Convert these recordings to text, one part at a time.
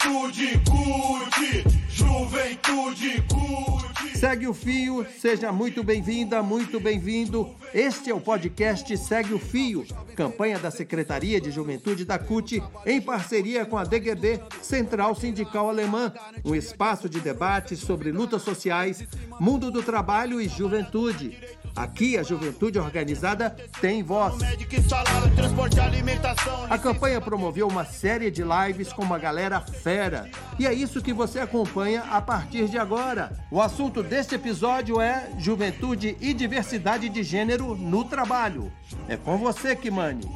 Juventude curte, juventude curte. Segue o Fio, seja muito bem-vinda, muito bem-vindo. Este é o podcast Segue o Fio, campanha da Secretaria de Juventude da CUT, em parceria com a DGB, Central Sindical Alemã, um espaço de debate sobre lutas sociais, mundo do trabalho e juventude. Aqui a juventude organizada tem voz. A campanha promoveu uma série de lives com uma galera fera. E é isso que você acompanha a partir de agora. O assunto deste episódio é Juventude e Diversidade de Gênero no Trabalho. É com você, Kimani.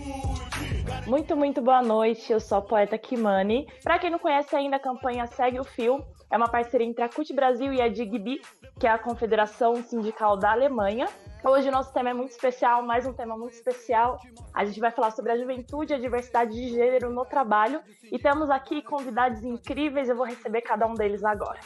Muito, muito boa noite. Eu sou a poeta Kimani. Para quem não conhece ainda, a campanha Segue o Fio é uma parceria entre a CUT Brasil e a DIGBI, que é a Confederação Sindical da Alemanha. Hoje o nosso tema é muito especial, mais um tema muito especial. A gente vai falar sobre a juventude e a diversidade de gênero no trabalho e temos aqui convidados incríveis, eu vou receber cada um deles agora.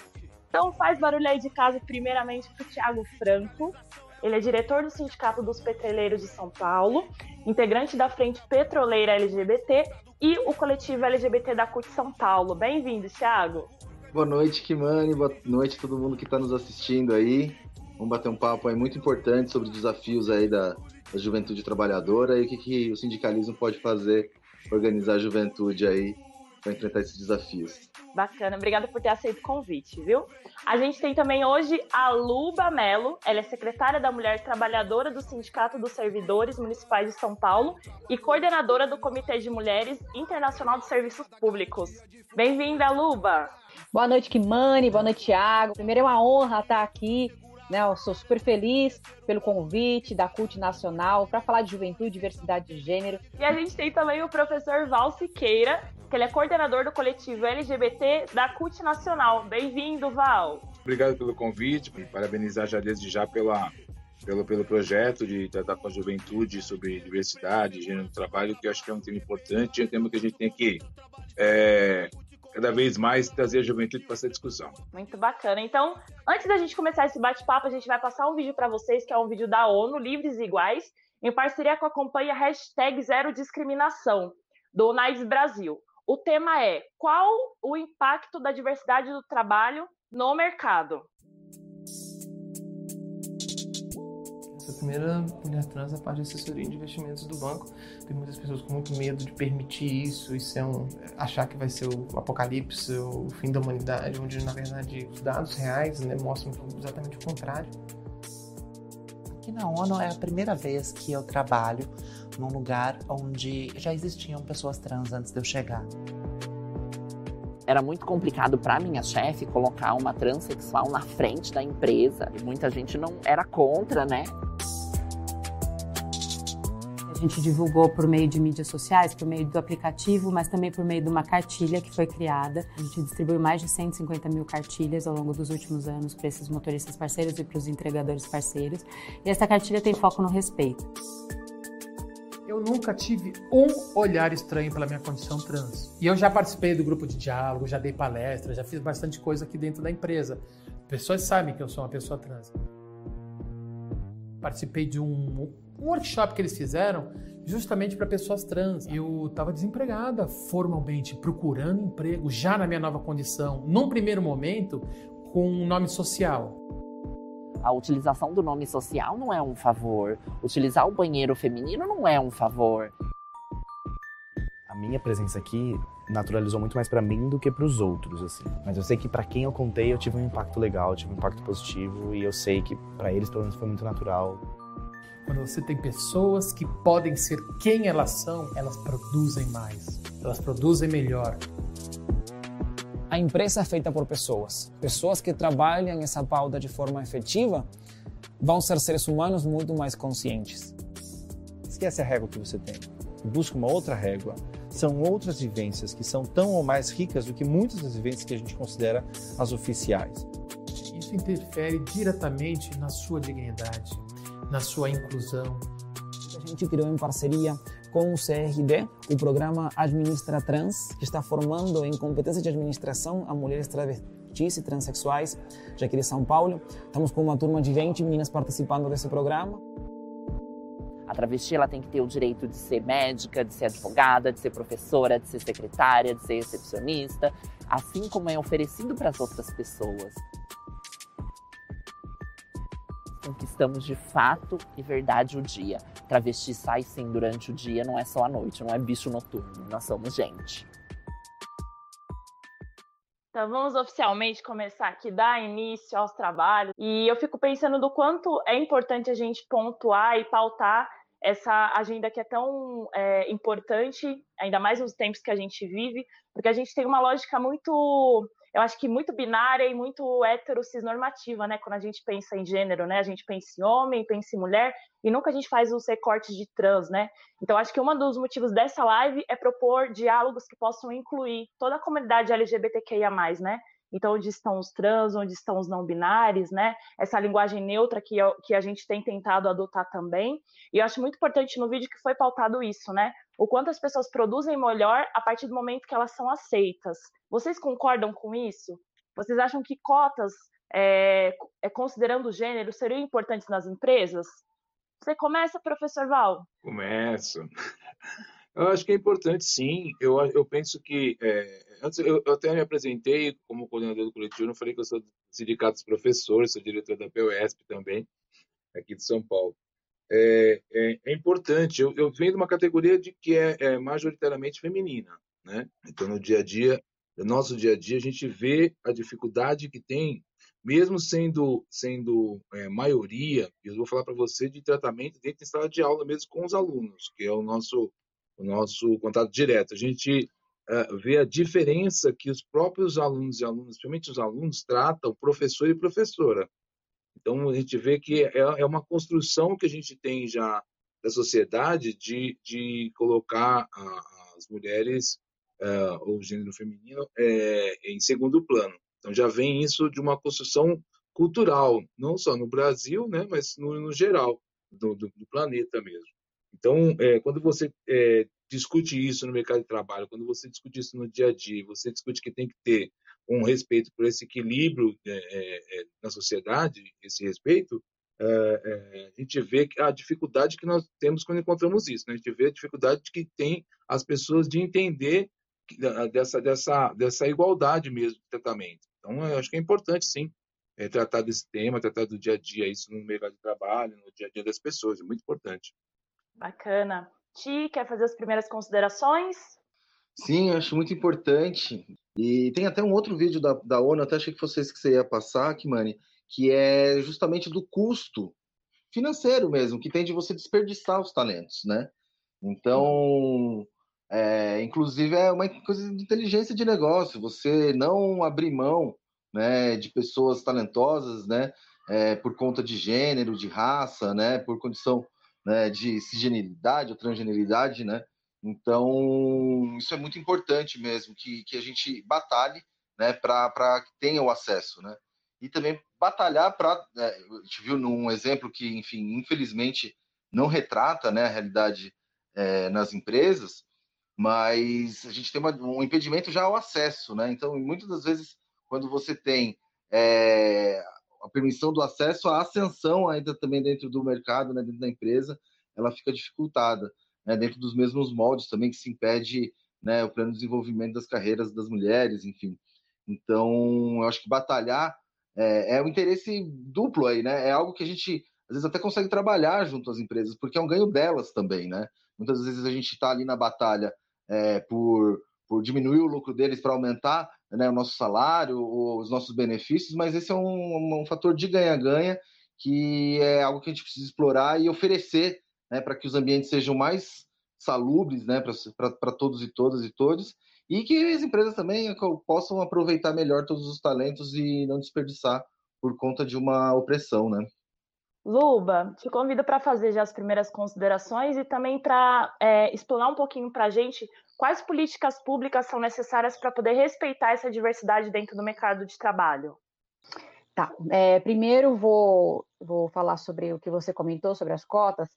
Então faz barulho aí de casa primeiramente para o Thiago Franco. Ele é diretor do Sindicato dos Petroleiros de São Paulo, integrante da Frente Petroleira LGBT e o coletivo LGBT da CUT São Paulo. Bem-vindo, Thiago. Boa noite, Kimani. Boa noite a todo mundo que está nos assistindo aí. Vamos bater um papo aí muito importante sobre desafios aí da, da juventude trabalhadora e o que, que o sindicalismo pode fazer para organizar a juventude aí para enfrentar esses desafios. Bacana, obrigada por ter aceito o convite, viu? A gente tem também hoje a Luba Melo, ela é secretária da Mulher Trabalhadora do Sindicato dos Servidores Municipais de São Paulo e coordenadora do Comitê de Mulheres Internacional de Serviços Públicos. Bem-vinda, Luba! Boa noite, Kimani, boa noite, Thiago. Primeiro é uma honra estar aqui né, eu sou super feliz pelo convite da CUT Nacional para falar de juventude, diversidade de gênero. E a gente tem também o professor Val Siqueira, que ele é coordenador do coletivo LGBT da CUT Nacional. Bem-vindo, Val. Obrigado pelo convite, parabenizar já desde já pela, pelo, pelo projeto de tratar com a juventude sobre diversidade, gênero no trabalho, que eu acho que é um tema importante, é um tema que a gente tem que é, cada vez mais trazer a juventude para essa discussão. Muito bacana. Então, antes da gente começar esse bate-papo, a gente vai passar um vídeo para vocês, que é um vídeo da ONU, Livres e Iguais, em parceria com a campanha Hashtag Zero Discriminação, do UNAIDS Brasil. O tema é qual o impacto da diversidade do trabalho no mercado? Primeira mulher trans é parte de assessoria de investimentos do banco. Tem muitas pessoas com muito medo de permitir isso, isso é um, achar que vai ser o apocalipse, o fim da humanidade, onde na verdade os dados reais né, mostram exatamente o contrário. Aqui na ONU é a primeira vez que eu trabalho num lugar onde já existiam pessoas trans antes de eu chegar era muito complicado para minha chefe colocar uma transexual na frente da empresa. E muita gente não era contra, né? A gente divulgou por meio de mídias sociais, por meio do aplicativo, mas também por meio de uma cartilha que foi criada. A gente distribuiu mais de 150 mil cartilhas ao longo dos últimos anos para esses motoristas parceiros e para os entregadores parceiros. E essa cartilha tem foco no respeito. Eu nunca tive um olhar estranho pela minha condição trans. E eu já participei do grupo de diálogo, já dei palestra, já fiz bastante coisa aqui dentro da empresa. Pessoas sabem que eu sou uma pessoa trans. Participei de um um workshop que eles fizeram justamente para pessoas trans. Eu estava desempregada formalmente, procurando emprego já na minha nova condição, num primeiro momento com um nome social. A utilização do nome social não é um favor. Utilizar o banheiro feminino não é um favor. A minha presença aqui naturalizou muito mais para mim do que para os outros, assim. Mas eu sei que para quem eu contei, eu tive um impacto legal, eu tive um impacto positivo e eu sei que para eles pelo menos foi muito natural quando você tem pessoas que podem ser quem elas são, elas produzem mais, elas produzem melhor. A empresa é feita por pessoas. Pessoas que trabalham essa pauta de forma efetiva vão ser seres humanos muito mais conscientes. Esquece a régua que você tem. Busca uma outra régua. São outras vivências que são tão ou mais ricas do que muitas das vivências que a gente considera as oficiais. Isso interfere diretamente na sua dignidade, na sua inclusão. A gente criou em parceria com o CRD, o programa Administra Trans, que está formando em competência de administração a mulheres travestis e transexuais, já aqui de São Paulo. Estamos com uma turma de 20 meninas participando desse programa. A travesti ela tem que ter o direito de ser médica, de ser advogada, de ser professora, de ser secretária, de ser recepcionista, assim como é oferecido para as outras pessoas. Conquistamos de fato e verdade o dia. Travesti sai sim durante o dia, não é só à noite, não é bicho noturno, nós somos gente. Então vamos oficialmente começar aqui, dar início aos trabalhos. E eu fico pensando do quanto é importante a gente pontuar e pautar essa agenda que é tão é, importante, ainda mais nos tempos que a gente vive, porque a gente tem uma lógica muito, eu acho que muito binária e muito heterocisnormativa, né? Quando a gente pensa em gênero, né? A gente pensa em homem, pensa em mulher, e nunca a gente faz os recortes de trans, né? Então, acho que um dos motivos dessa live é propor diálogos que possam incluir toda a comunidade LGBTQIA+, né? Então, onde estão os trans, onde estão os não binários, né? Essa linguagem neutra que, que a gente tem tentado adotar também. E eu acho muito importante no vídeo que foi pautado isso, né? O quanto as pessoas produzem melhor a partir do momento que elas são aceitas. Vocês concordam com isso? Vocês acham que cotas, é, é, considerando o gênero, seriam importantes nas empresas? Você começa, professor Val? Começo. Eu acho que é importante, sim. Eu, eu penso que. É, antes, eu, eu, até me apresentei como coordenador do coletivo, não falei que eu sou do Sindicato dos Professores, sou diretor da PUESP também, aqui de São Paulo. É, é, é importante. Eu, eu, venho de uma categoria de que é, é, majoritariamente feminina, né? Então, no dia a dia, no nosso dia a dia, a gente vê a dificuldade que tem, mesmo sendo sendo é, maioria. Eu vou falar para você de tratamento dentro da sala de aula mesmo com os alunos, que é o nosso o nosso contato direto. A gente uh, vê a diferença que os próprios alunos e alunas, principalmente os alunos, tratam professor e professora. Então, a gente vê que é, é uma construção que a gente tem já da sociedade de, de colocar as mulheres, uh, ou o gênero feminino, é, em segundo plano. Então, já vem isso de uma construção cultural, não só no Brasil, né, mas no, no geral, do, do, do planeta mesmo. Então, é, quando você é, discute isso no mercado de trabalho, quando você discute isso no dia a dia, você discute que tem que ter um respeito por esse equilíbrio é, na sociedade, esse respeito, a gente vê a dificuldade que nós temos quando encontramos isso. Né? A gente vê a dificuldade que tem as pessoas de entender dessa, dessa, dessa igualdade mesmo de tratamento. Então, acho que é importante, sim, tratar desse tema, tratar do dia a dia, isso no mercado de trabalho, no dia a dia das pessoas, é muito importante. Bacana. Ti, quer fazer as primeiras considerações? Sim, acho muito importante. E tem até um outro vídeo da, da ONU, até achei que esse que você ia passar, Kimani, que é justamente do custo financeiro mesmo, que tem de você desperdiçar os talentos, né? Então, é, inclusive é uma coisa de inteligência de negócio, você não abrir mão né, de pessoas talentosas, né, é, por conta de gênero, de raça, né, por condição né, de cisgeneridade ou transgeneridade, né? Então, isso é muito importante mesmo, que, que a gente batalhe né, para que tenha o acesso, né? E também batalhar para... Né, a gente viu num exemplo que, enfim, infelizmente não retrata né, a realidade é, nas empresas, mas a gente tem uma, um impedimento já ao acesso, né? Então, muitas das vezes, quando você tem é, a permissão do acesso, a ascensão ainda também dentro do mercado, né, dentro da empresa, ela fica dificultada, né, dentro dos mesmos moldes também que se impede né, o plano de desenvolvimento das carreiras das mulheres, enfim. Então, eu acho que batalhar é, é um interesse duplo aí, né? É algo que a gente às vezes até consegue trabalhar junto às empresas, porque é um ganho delas também, né? Muitas vezes a gente está ali na batalha é, por, por diminuir o lucro deles para aumentar né, o nosso salário, os nossos benefícios, mas esse é um, um fator de ganha-ganha que é algo que a gente precisa explorar e oferecer né, para que os ambientes sejam mais salubres né, para todos e todas e todos, e que as empresas também possam aproveitar melhor todos os talentos e não desperdiçar por conta de uma opressão, né? Luba, te convido para fazer já as primeiras considerações e também para é, explanar um pouquinho para a gente quais políticas públicas são necessárias para poder respeitar essa diversidade dentro do mercado de trabalho. Tá, é, primeiro vou, vou falar sobre o que você comentou sobre as cotas.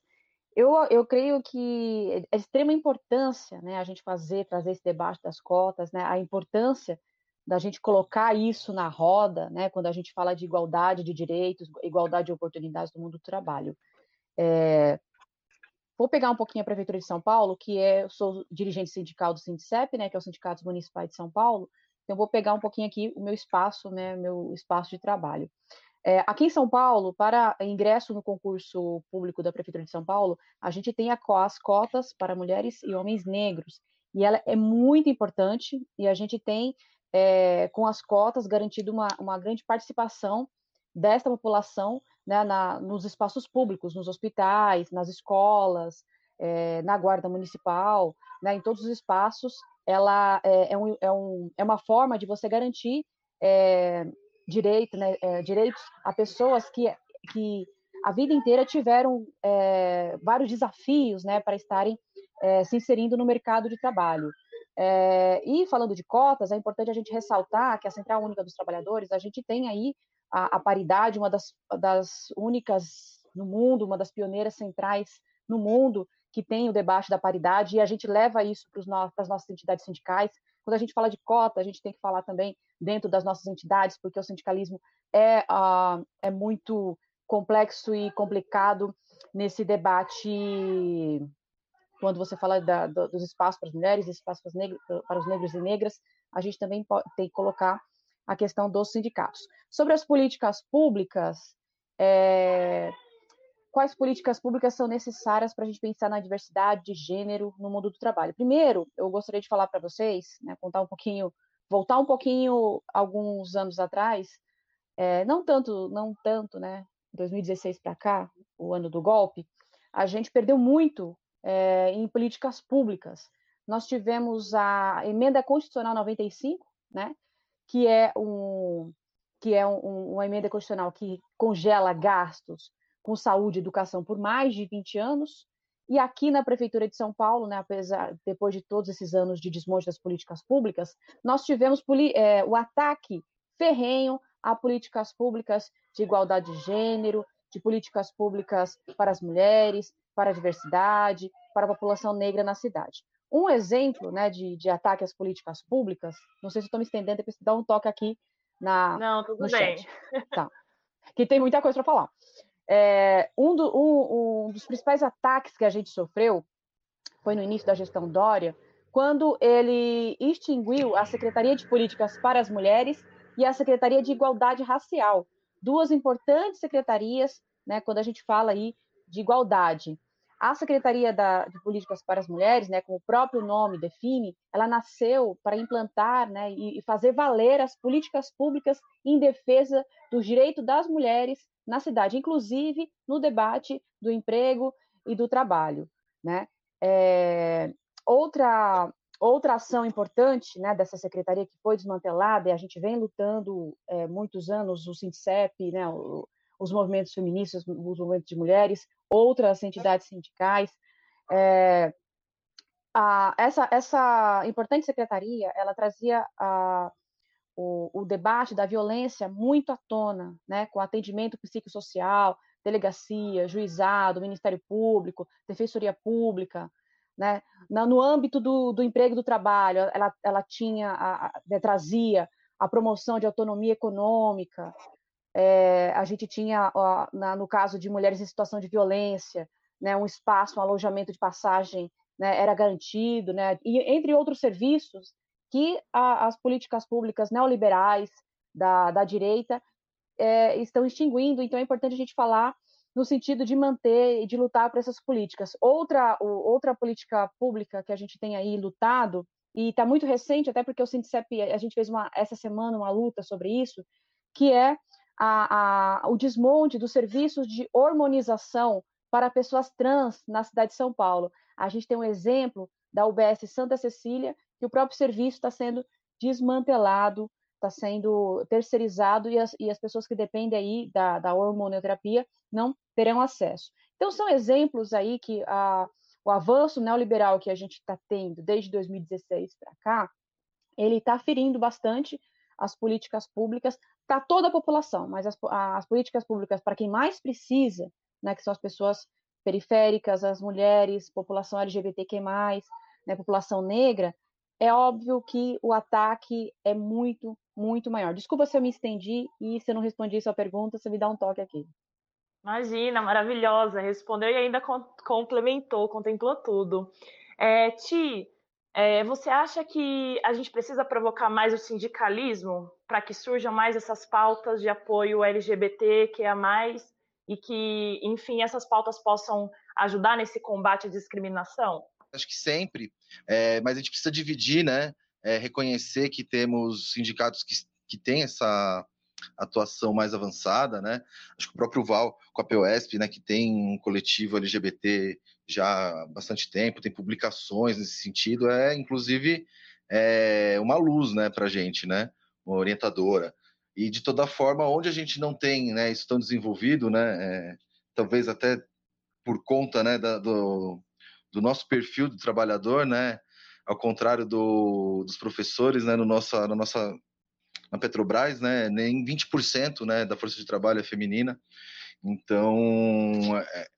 Eu, eu creio que é de extrema importância né, a gente fazer, trazer esse debate das cotas, né, a importância da gente colocar isso na roda, né, quando a gente fala de igualdade de direitos, igualdade de oportunidades no mundo do trabalho. É, vou pegar um pouquinho a Prefeitura de São Paulo, que é, eu sou dirigente sindical do Sindicep, né, que é o Sindicato Municipal de São Paulo, então vou pegar um pouquinho aqui o meu espaço, né, meu espaço de trabalho. É, aqui em São Paulo, para ingresso no concurso público da Prefeitura de São Paulo, a gente tem as cotas para mulheres e homens negros, e ela é muito importante, e a gente tem, é, com as cotas, garantido uma, uma grande participação desta população né, na, nos espaços públicos, nos hospitais, nas escolas, é, na guarda municipal, né, em todos os espaços, ela é, é, um, é, um, é uma forma de você garantir é, direito, né, direitos a pessoas que, que a vida inteira tiveram vários desafios né, para estarem se inserindo no mercado de trabalho. É, e falando de cotas, é importante a gente ressaltar que a Central Única dos Trabalhadores, a gente tem aí a, a paridade, uma das, das únicas no mundo, uma das pioneiras centrais no mundo que tem o debate da paridade, e a gente leva isso para as nossas entidades sindicais. Quando a gente fala de cota, a gente tem que falar também dentro das nossas entidades, porque o sindicalismo é, uh, é muito complexo e complicado nesse debate quando você fala da, dos espaços para as mulheres, espaços para os, negros, para os negros e negras, a gente também pode, tem que colocar a questão dos sindicatos. Sobre as políticas públicas, é, quais políticas públicas são necessárias para a gente pensar na diversidade de gênero no mundo do trabalho? Primeiro, eu gostaria de falar para vocês, né, contar um pouquinho, voltar um pouquinho alguns anos atrás, é, não tanto, não tanto, né? 2016 para cá, o ano do golpe, a gente perdeu muito é, em políticas públicas. Nós tivemos a emenda constitucional 95, né? Que é um que é um, uma emenda constitucional que congela gastos com saúde e educação por mais de 20 anos. E aqui na Prefeitura de São Paulo, né, apesar depois de todos esses anos de desmonte das políticas públicas, nós tivemos é, o ataque ferrenho a políticas públicas de igualdade de gênero, de políticas públicas para as mulheres, para a diversidade, para a população negra na cidade. Um exemplo né, de, de ataque às políticas públicas, não sei se estou me estendendo, depois dá um toque aqui na, não, tudo no bem. chat. Tá. Que tem muita coisa para falar. É, um, do, um, um dos principais ataques que a gente sofreu foi no início da gestão Dória, quando ele extinguiu a Secretaria de Políticas para as Mulheres e a Secretaria de Igualdade Racial, duas importantes secretarias, né, quando a gente fala aí de igualdade. A Secretaria da, de Políticas para as Mulheres, né, como o próprio nome define, ela nasceu para implantar né, e, e fazer valer as políticas públicas em defesa do direito das mulheres na cidade, inclusive no debate do emprego e do trabalho. Né? É, outra, outra ação importante né, dessa secretaria que foi desmantelada, e a gente vem lutando é, muitos anos, o SINCEP, né, o, os movimentos feministas, os movimentos de mulheres, outras entidades sindicais. É, a, essa, essa importante secretaria, ela trazia a, o, o, debate da violência muito à tona, né, com atendimento psicossocial, delegacia, juizado, Ministério Público, Defensoria Pública, né, no âmbito do, do emprego e do trabalho, ela, ela tinha, a, a, né, trazia a promoção de autonomia econômica, é, a gente tinha, na, no caso de mulheres em situação de violência, né, um espaço, um alojamento de passagem né, era garantido, né, e entre outros serviços que a, as políticas públicas neoliberais da, da direita é, estão extinguindo. Então é importante a gente falar no sentido de manter e de lutar por essas políticas. Outra, outra política pública que a gente tem aí lutado, e está muito recente, até porque o Sindicep, a gente fez uma, essa semana uma luta sobre isso, que é a, a, o desmonte dos serviços de hormonização para pessoas trans na cidade de São Paulo. A gente tem um exemplo da UBS Santa Cecília, que o próprio serviço está sendo desmantelado, está sendo terceirizado e as, e as, pessoas que dependem aí da, da hormonioterapia não terão acesso. Então, são exemplos aí que a, o avanço neoliberal que a gente está tendo desde 2016 para cá, ele está ferindo bastante as políticas públicas para toda a população, mas as, as políticas públicas para quem mais precisa, né, que são as pessoas periféricas, as mulheres, população LGBTQ+, né, população negra, é óbvio que o ataque é muito, muito maior. Desculpa se eu me estendi e se eu não respondi sua pergunta, você me dá um toque aqui. Imagina, maravilhosa. Respondeu e ainda complementou, contemplou tudo. É, Ti, é, você acha que a gente precisa provocar mais o sindicalismo para que surjam mais essas pautas de apoio LGBT, que é mais e que, enfim, essas pautas possam ajudar nesse combate à discriminação? Acho que sempre, é, mas a gente precisa dividir, né? É, reconhecer que temos sindicatos que, que têm essa atuação mais avançada, né? Acho que o próprio Val com a POSP, né, que tem um coletivo LGBT já há bastante tempo, tem publicações nesse sentido, é inclusive é, uma luz, né, para gente, né? Uma orientadora. E de toda forma, onde a gente não tem, né, isso tão desenvolvido, né? É, talvez até por conta, né, da, do, do nosso perfil do trabalhador, né? Ao contrário do, dos professores, né, no nossa, na nossa na Petrobras, né, nem 20% né, da força de trabalho é feminina. Então, é,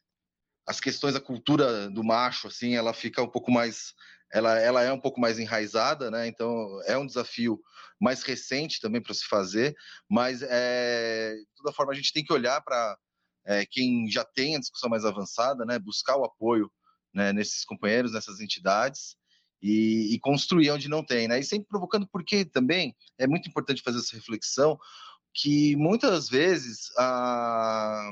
as questões da cultura do macho, assim, ela fica um pouco mais, ela, ela é um pouco mais enraizada, né? Então, é um desafio mais recente também para se fazer, mas é, de toda forma a gente tem que olhar para é, quem já tem a discussão mais avançada, né? Buscar o apoio né, nesses companheiros, nessas entidades e, e, construir onde não tem, né? E sempre provocando, porque também é muito importante fazer essa reflexão que muitas vezes a,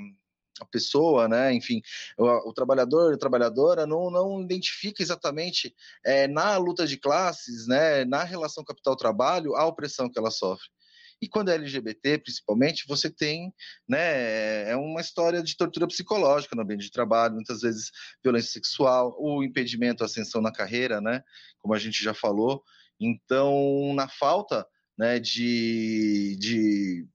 a pessoa, né, enfim, o, o trabalhador, a trabalhadora não, não identifica exatamente é, na luta de classes, né, na relação capital-trabalho, a opressão que ela sofre. E quando é LGBT, principalmente, você tem, né, é uma história de tortura psicológica no ambiente de trabalho, muitas vezes violência sexual, o impedimento à ascensão na carreira, né, como a gente já falou. Então, na falta, né, de, de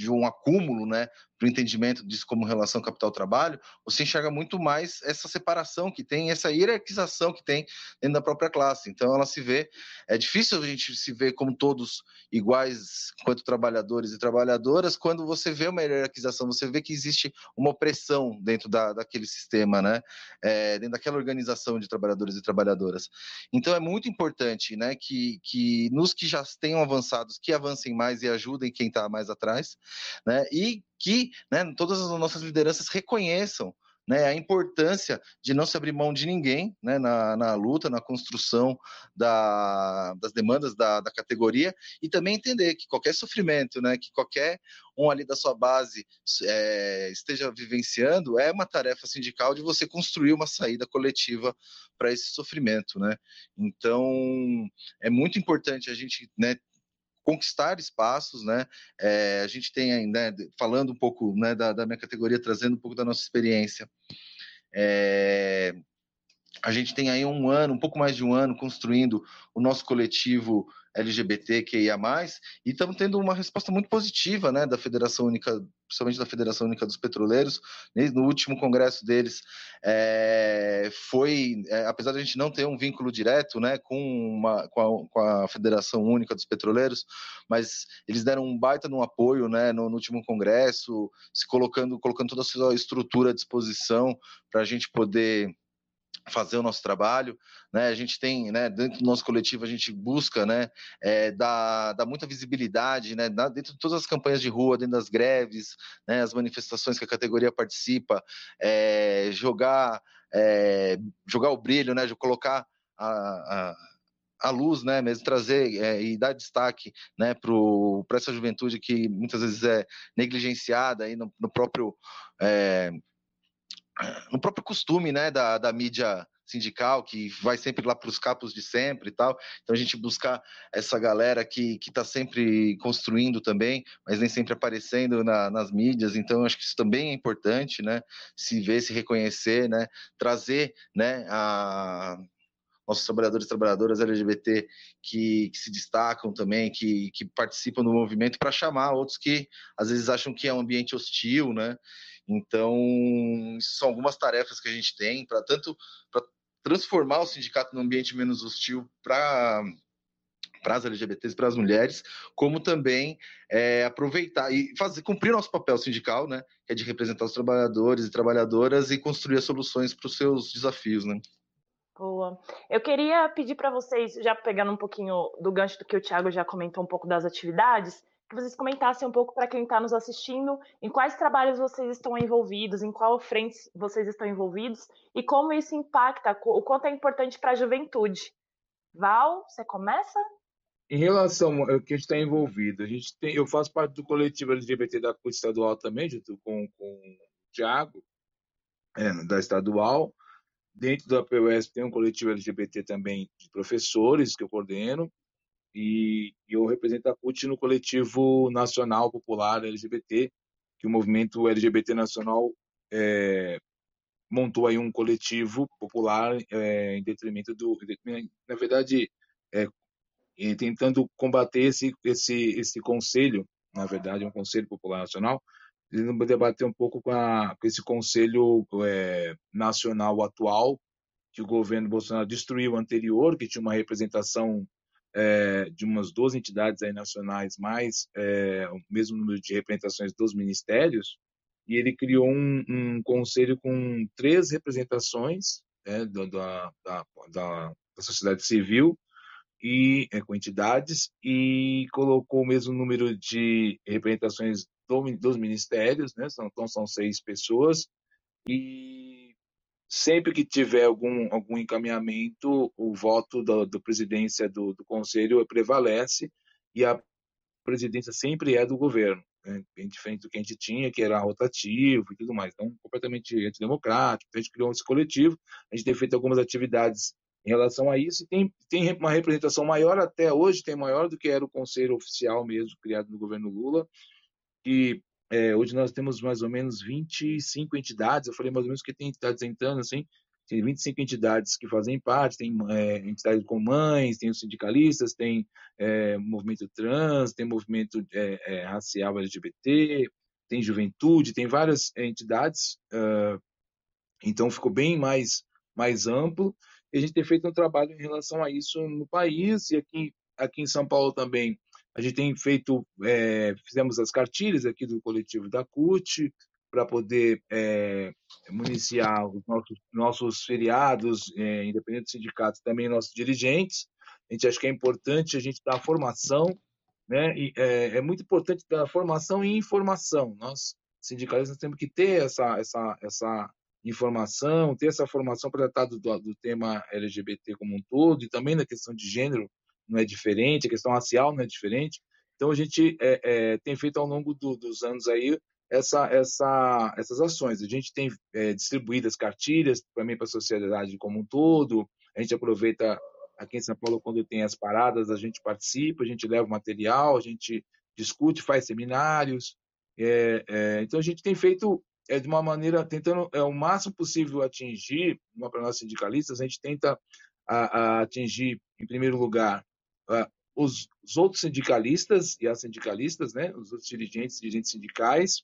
de um acúmulo, né, para o entendimento disso como relação capital-trabalho, você enxerga muito mais essa separação que tem, essa hierarquização que tem dentro da própria classe. Então, ela se vê, é difícil a gente se ver como todos iguais quanto trabalhadores e trabalhadoras, quando você vê uma hierarquização, você vê que existe uma opressão dentro da, daquele sistema, né, é, dentro daquela organização de trabalhadores e trabalhadoras. Então, é muito importante, né, que, que nos que já tenham avançados, que avancem mais e ajudem quem está mais atrás, né, e que né, todas as nossas lideranças reconheçam né, a importância de não se abrir mão de ninguém né, na, na luta, na construção da, das demandas da, da, categoria e também entender que qualquer sofrimento, né, que qualquer um ali da sua base é, esteja vivenciando, é uma tarefa sindical de você construir uma saída coletiva para esse sofrimento. Né? Então, é muito importante a gente né, conquistar espaços, né? É, a gente tem ainda, né, falando um pouco né, da, da, minha categoria, trazendo um pouco da nossa experiência. É, a gente tem aí um ano, um pouco mais de um ano, construindo o nosso coletivo LGBTQIA+, e estamos tendo uma resposta muito positiva, né, da Federação Única, principalmente da Federação Única dos Petroleiros, no último congresso deles, é, foi, é, apesar de a gente não ter um vínculo direto, né, com, uma, com, a, com a Federação Única dos Petroleiros, mas eles deram um baita no apoio, né, no, no último congresso, se colocando, colocando toda a sua estrutura à disposição para a gente poder fazer o nosso trabalho, né? A gente tem, né, dentro do nosso coletivo, a gente busca, né, é, dar, dar muita visibilidade, né, dentro de todas as campanhas de rua, dentro das greves, né, as manifestações que a categoria participa, é, jogar, é, jogar o brilho, né, de colocar a, a luz, né, mesmo trazer é, e dar destaque, né, para essa juventude que muitas vezes é negligenciada aí no, no próprio é, no próprio costume né, da, da mídia sindical, que vai sempre lá para os capos de sempre e tal. Então a gente buscar essa galera que está sempre construindo também, mas nem sempre aparecendo na, nas mídias. Então acho que isso também é importante, né? Se ver, se reconhecer, né? Trazer, né? A nossos trabalhadores e trabalhadoras LGBT que, que, se destacam também, que, que participam do movimento, para chamar outros que às vezes acham que é um ambiente hostil, né? Então, são algumas tarefas que a gente tem para tanto para transformar o sindicato num ambiente menos hostil para para as LGBTs, para as mulheres, como também é, aproveitar e fazer cumprir nosso papel sindical, né, que é de representar os trabalhadores e trabalhadoras e construir soluções para os seus desafios, né. Boa. Eu queria pedir para vocês, já pegando um pouquinho do gancho do que o Thiago já comentou um pouco das atividades, que vocês comentassem um pouco para quem está nos assistindo em quais trabalhos vocês estão envolvidos, em qual frente vocês estão envolvidos e como isso impacta, o quanto é importante para a juventude. Val, você começa? Em relação ao que está envolvido, a gente tem, eu faço parte do coletivo LGBT da CUT estadual também, junto com, com o Thiago, é, da estadual. Dentro da PUS tem um coletivo LGBT também de professores que eu coordeno e eu represento a CUT no coletivo nacional popular LGBT, que o movimento LGBT nacional é, montou aí um coletivo popular é, em detrimento do, na verdade, é, tentando combater esse esse esse conselho, na verdade, um conselho popular nacional, tentando debater um pouco com, a, com esse conselho é, nacional atual que o governo Bolsonaro destruiu anterior, que tinha uma representação é, de umas duas entidades aí nacionais, mais é, o mesmo número de representações dos ministérios, e ele criou um, um conselho com três representações né, da, da, da, da, sociedade civil e é, com entidades e colocou o mesmo número de representações do, dos ministérios, né, são, então são seis pessoas, e sempre que tiver algum, algum encaminhamento, o voto da, da presidência do, do conselho prevalece e a presidência sempre é do governo, né? bem diferente do que a gente tinha, que era rotativo e tudo mais. Então, completamente antidemocrático. Então, a gente criou esse coletivo, a gente tem feito algumas atividades em relação a isso e tem, tem uma representação maior até hoje, tem maior do que era o conselho oficial mesmo, criado no governo Lula, que é, hoje nós temos mais ou menos 25 entidades, eu falei mais ou menos que tem entidades entrando, assim, tem 25 entidades que fazem parte, tem é, entidades com mães, tem os sindicalistas, tem é, movimento trans, tem movimento é, é racial LGBT, tem juventude, tem várias entidades, uh, então ficou bem mais, mais amplo, e a gente tem feito um trabalho em relação a isso no país, e aqui, aqui em São Paulo também a gente tem feito, é, fizemos as cartilhas aqui do coletivo da CUT para poder é, municiar os nossos, nossos feriados, é, independente do sindicato, também nossos dirigentes. A gente acha que é importante a gente dar formação, né? E, é, é muito importante dar formação e informação. Nós, sindicalistas, temos que ter essa, essa, essa informação, ter essa formação para tratar do, do tema LGBT como um todo e também na questão de gênero não é diferente, a questão racial não é diferente. Então a gente é, é, tem feito ao longo do, dos anos aí essa, essa, essas ações. A gente tem é, distribuído as cartilhas também para a sociedade como um todo. A gente aproveita aqui em São Paulo quando tem as paradas, a gente participa, a gente leva material, a gente discute, faz seminários. É, é, então a gente tem feito é, de uma maneira tentando é, o máximo possível atingir, para nós sindicalistas, a gente tenta a, a atingir em primeiro lugar os, os, outros sindicalistas e as sindicalistas, né, os outros dirigentes, dirigentes sindicais.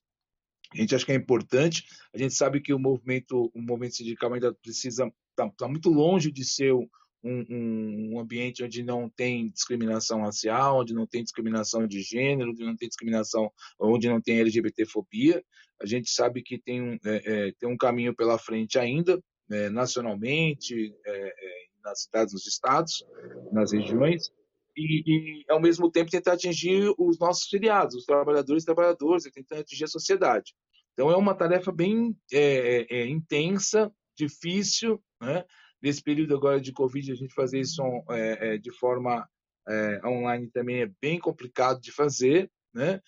A gente acha que é importante. A gente sabe que o movimento, o movimento sindical ainda precisa está tá muito longe de ser um, um, um, ambiente onde não tem discriminação racial, onde não tem discriminação de gênero, onde não tem discriminação, onde não tem LGBTfobia. A gente sabe que tem um, é, é, tem um caminho pela frente ainda, é, nacionalmente, é, é, nas cidades, nos estados, nas regiões, e, e, ao mesmo tempo tentar atingir os nossos filiados, os trabalhadores e trabalhadoras, tentar atingir a sociedade. Então é uma tarefa bem é, é, é, intensa, difícil, né? Nesse período agora de Covid, a gente fazer isso é, é, de forma é, online também é bem complicado de fazer, né?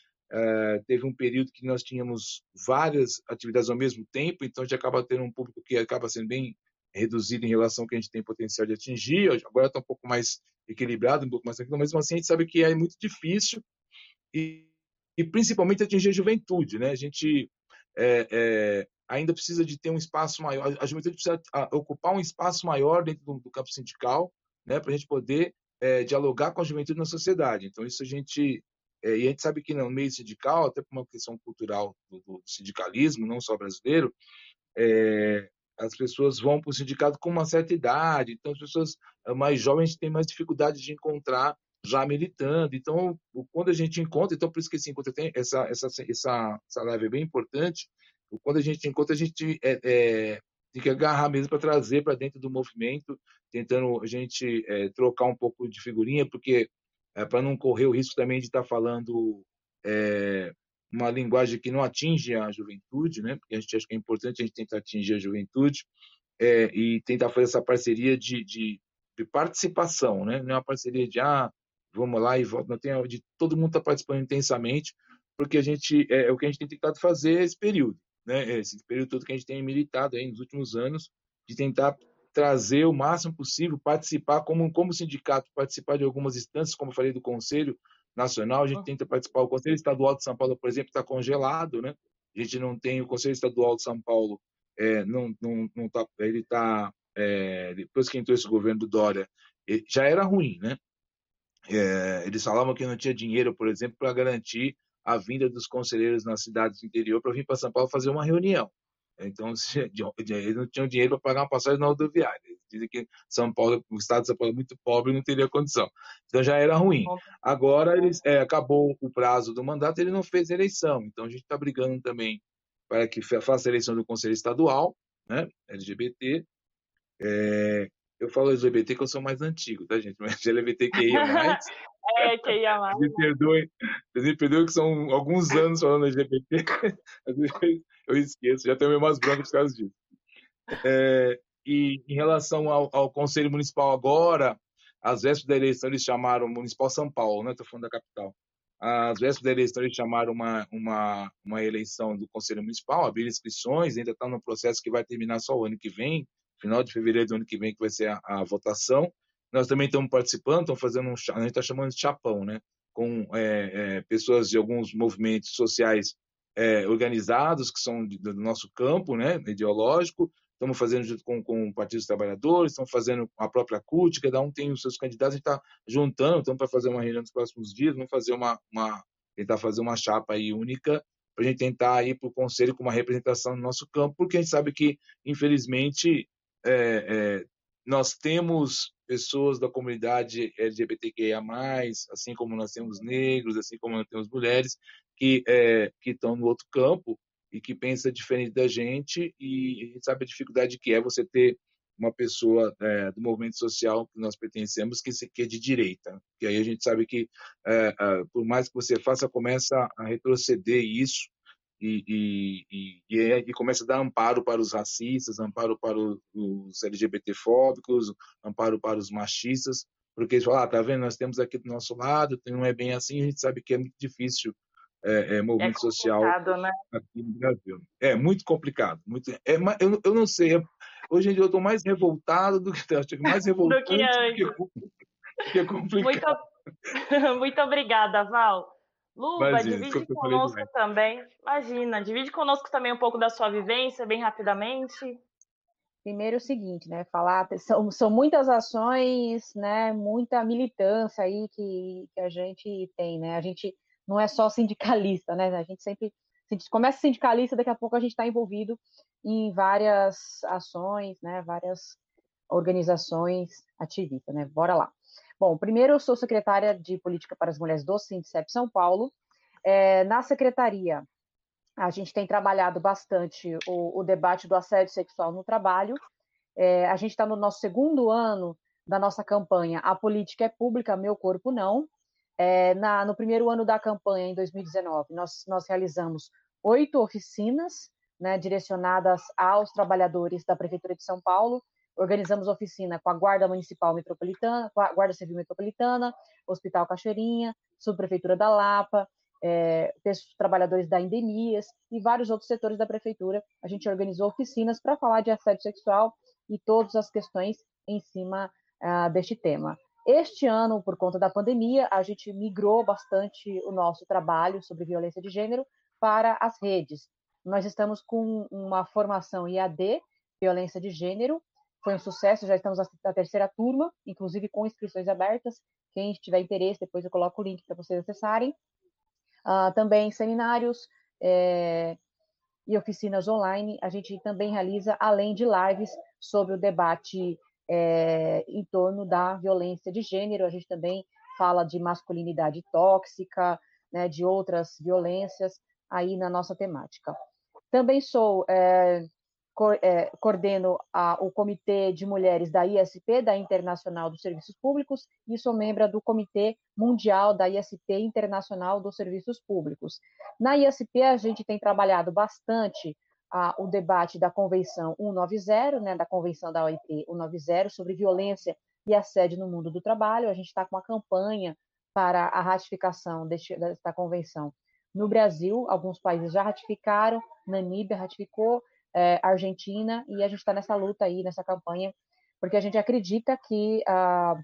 teve um período que nós tínhamos várias atividades ao mesmo tempo, então a gente acaba tendo um público que acaba sendo bem reduzido em relação ao que a gente tem potencial de atingir. Agora está um pouco mais equilibrado, um pouco mais tranquilo, mas mesmo assim a gente sabe que é muito difícil e, e principalmente atingir a juventude, né? A gente é, é, ainda precisa de ter um espaço maior, a juventude precisa ocupar um espaço maior dentro do, do campo sindical, né? Para a gente poder é, dialogar com a juventude na sociedade. Então isso a gente é, e a gente sabe que no meio sindical, até por uma questão cultural do, do sindicalismo, não só brasileiro, é, as pessoas vão para o sindicato com uma certa idade, então as pessoas eh, mais jovens têm mais dificuldade de encontrar já militando. Então, quando a gente encontra, então por isso que esse encontro tem essa essa essa, essa live é bem importante. Quando a gente encontra, a gente é, é, tem que agarrar mesmo para trazer para dentro do movimento, tentando a gente é, trocar um pouco de figurinha, porque é, para não correr o risco também de estar tá falando é, uma linguagem que não atinge a juventude, né? Porque a gente acha que é importante a gente tentar atingir a juventude é, e tentar fazer essa parceria de, de, de, participação, né? Não é uma parceria de ah, vamos lá e volta, não tem de todo mundo está participando intensamente, porque a gente é, é, o que a gente tem tentado fazer esse período, né? Esse período todo que a gente tem militado aí nos últimos anos de tentar trazer o máximo possível, participar como como sindicato, participar de algumas instâncias, como eu falei do conselho, nacional, a gente tenta participar. O Conselho Estadual de São Paulo, por exemplo, está congelado, né? A gente não tem o Conselho Estadual de São Paulo, é, não, não, não tá, ele está é, depois que entrou esse governo do Dória, já era ruim, né? É, eles falavam que não tinha dinheiro, por exemplo, para garantir a vinda dos conselheiros nas cidades do interior para vir para São Paulo fazer uma reunião. Então, eles não tinham dinheiro para pagar uma passagem na rodoviária. Eles dizem que São Paulo, o estado de São Paulo é muito pobre e não teria condição. Então já era ruim. Agora eles, é, acabou o prazo do mandato, ele não fez eleição. Então a gente está brigando também para que faça a eleição do Conselho Estadual, né, LGBT. É, eu falo LGBT que eu sou mais antigo, tá, gente? Mas LGBTQIA+. é, que ia mais. Me perdoe, me perdoe que são alguns anos falando LGBT. eu esqueço, já tenho meio mais branco por causa disso. É, e em relação ao, ao, Conselho Municipal agora, às vésperas da eleição eles chamaram Municipal São Paulo, né? Estou falando da capital. Às vésperas da eleição eles chamaram uma, uma, uma eleição do Conselho Municipal, abriram inscrições, ainda está no processo que vai terminar só o ano que vem, final de fevereiro do ano que vem que vai ser a, a votação. Nós também estamos participando, estamos fazendo um, a gente está chamando de chapão, né? Com é, é, pessoas de alguns movimentos sociais é, organizados que são do nosso campo né, ideológico, estamos fazendo junto com, com o Partido dos Trabalhadores, estamos fazendo a própria CUT, cada um tem os seus candidatos, a gente está juntando, estamos para fazer uma reunião nos próximos dias, vamos fazer uma, uma tentar fazer uma chapa aí única para a gente tentar ir para o conselho com uma representação no nosso campo, porque a gente sabe que, infelizmente, é, é, nós temos pessoas da comunidade LGBTQIA+, assim como nós temos negros, assim como nós temos mulheres, que é, estão no outro campo e que pensa diferente da gente e a gente sabe a dificuldade que é você ter uma pessoa é, do movimento social que nós pertencemos que, que é de direita. E aí a gente sabe que, é, é, por mais que você faça, começa a retroceder isso e, e, e, e, é, e começa a dar amparo para os racistas, amparo para os LGBTfóbicos, amparo para os machistas, porque eles falam, ah, tá vendo, nós temos aqui do nosso lado, não é bem assim, a gente sabe que é muito difícil é, é, movimento é social né? aqui no Brasil. É muito complicado. Muito, é, eu, eu não sei. Hoje em dia eu estou mais revoltado do que acho mais revoltante do que, antes. Do que, que é complicado. Muito, muito obrigada, Val. Luba, Imagina, divide conosco também. Imagina, divide conosco também um pouco da sua vivência, bem rapidamente. Primeiro o seguinte, né? Falar são, são muitas ações, né? Muita militância aí que, que a gente tem, né? A gente não é só sindicalista, né? A gente sempre a gente começa sindicalista, daqui a pouco a gente está envolvido em várias ações, né? Várias organizações ativistas, né? Bora lá. Bom, primeiro eu sou secretária de Política para as Mulheres do Sindicep São Paulo. É, na secretaria, a gente tem trabalhado bastante o, o debate do assédio sexual no trabalho. É, a gente está no nosso segundo ano da nossa campanha A Política é Pública, Meu Corpo Não, é, na, no primeiro ano da campanha, em 2019, nós, nós realizamos oito oficinas né, direcionadas aos trabalhadores da Prefeitura de São Paulo. Organizamos oficina com a Guarda Municipal Metropolitana, com a Guarda Civil Metropolitana, Hospital Cachoeirinha, Subprefeitura da Lapa, é, trabalhadores da Endemias e vários outros setores da Prefeitura. A gente organizou oficinas para falar de assédio sexual e todas as questões em cima uh, deste tema. Este ano, por conta da pandemia, a gente migrou bastante o nosso trabalho sobre violência de gênero para as redes. Nós estamos com uma formação IAD, violência de gênero, foi um sucesso, já estamos na terceira turma, inclusive com inscrições abertas. Quem tiver interesse, depois eu coloco o link para vocês acessarem. Uh, também seminários é, e oficinas online. A gente também realiza, além de lives, sobre o debate é, em torno da violência de gênero. A gente também fala de masculinidade tóxica, né, de outras violências aí na nossa temática. Também sou é, coordeno a, o Comitê de Mulheres da ISP, da Internacional dos Serviços Públicos, e sou membro do Comitê Mundial da ISP Internacional dos Serviços Públicos. Na ISP, a gente tem trabalhado bastante o debate da Convenção 190, né, da Convenção da OIT 190, sobre violência e assédio no mundo do trabalho. A gente está com uma campanha para a ratificação deste, desta convenção no Brasil. Alguns países já ratificaram, Namíbia ratificou, é, Argentina, e a gente está nessa luta aí, nessa campanha, porque a gente acredita que a,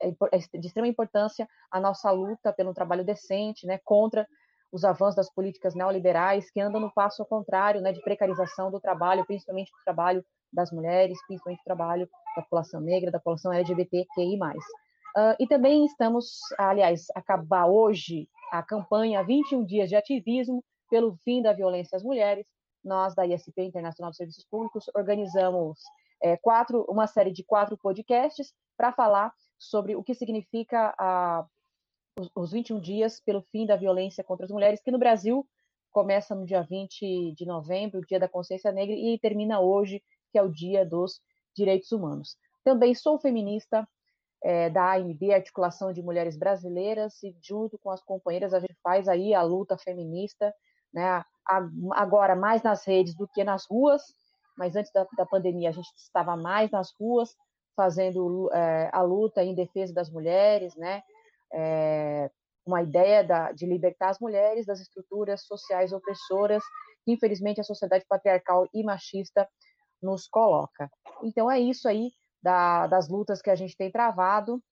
é de extrema importância a nossa luta pelo trabalho decente, né, contra os avanços das políticas neoliberais que andam no passo ao contrário, né, de precarização do trabalho, principalmente do trabalho das mulheres, principalmente do trabalho da população negra, da população LGBTQI+. Uh, e também estamos, aliás, acabar hoje a campanha 21 dias de ativismo pelo fim da violência às mulheres. Nós da ISP Internacional de Serviços Públicos organizamos é, quatro, uma série de quatro podcasts para falar sobre o que significa a, os, os 21 dias pelo fim da violência contra as mulheres, que no Brasil começa no dia 20 de novembro, o Dia da Consciência Negra, e termina hoje, que é o Dia dos Direitos Humanos. Também sou feminista, é, da AMB, Articulação de Mulheres Brasileiras, e junto com as companheiras a gente faz aí a luta feminista, né? Agora mais nas redes do que nas ruas, mas antes da, da pandemia a gente estava mais nas ruas, fazendo é, a luta em defesa das mulheres, né? É, uma ideia da, de libertar as mulheres das estruturas sociais opressoras que, infelizmente, a sociedade patriarcal e machista nos coloca. Então, é isso aí da, das lutas que a gente tem travado.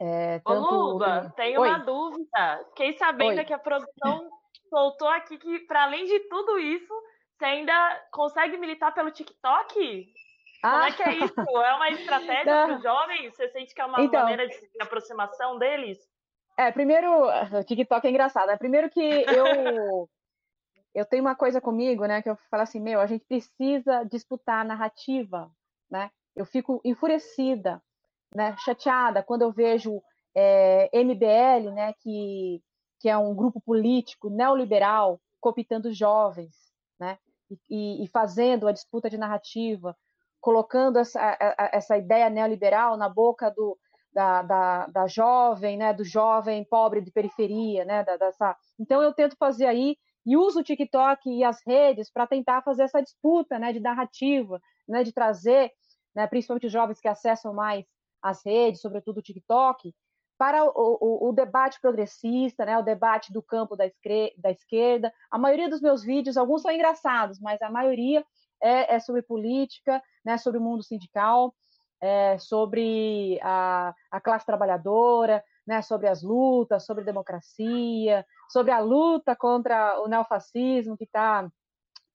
É, tanto... Ô, Luba, tem uma dúvida. Fiquei sabendo Oi. que a produção soltou aqui que, para além de tudo isso, você ainda consegue militar pelo TikTok? Ah. Como é que é isso? É uma estratégia para os jovens? Você sente que é uma então, maneira de aproximação deles? É, primeiro, o TikTok é engraçado. É primeiro que eu eu tenho uma coisa comigo, né, que eu falo assim, meu, a gente precisa disputar a narrativa, né? Eu fico enfurecida, né, chateada quando eu vejo é, MBL, né, que, que é um grupo político neoliberal, cooptando jovens, né, e, e fazendo a disputa de narrativa, colocando essa, essa ideia neoliberal na boca do, da, da, da, jovem, né, do jovem pobre de periferia, né, da, dessa... Então eu tento fazer aí e uso o TikTok e as redes para tentar fazer essa disputa, né, de narrativa, né, de trazer né, principalmente os jovens que acessam mais as redes, sobretudo o TikTok, para o, o, o debate progressista, né, o debate do campo da, da, esquerda. A maioria dos meus vídeos, alguns são engraçados, mas a maioria é, é sobre política, né, sobre o mundo sindical, é, sobre a, a classe trabalhadora, né, sobre as lutas, sobre democracia, sobre a luta contra o neofascismo que está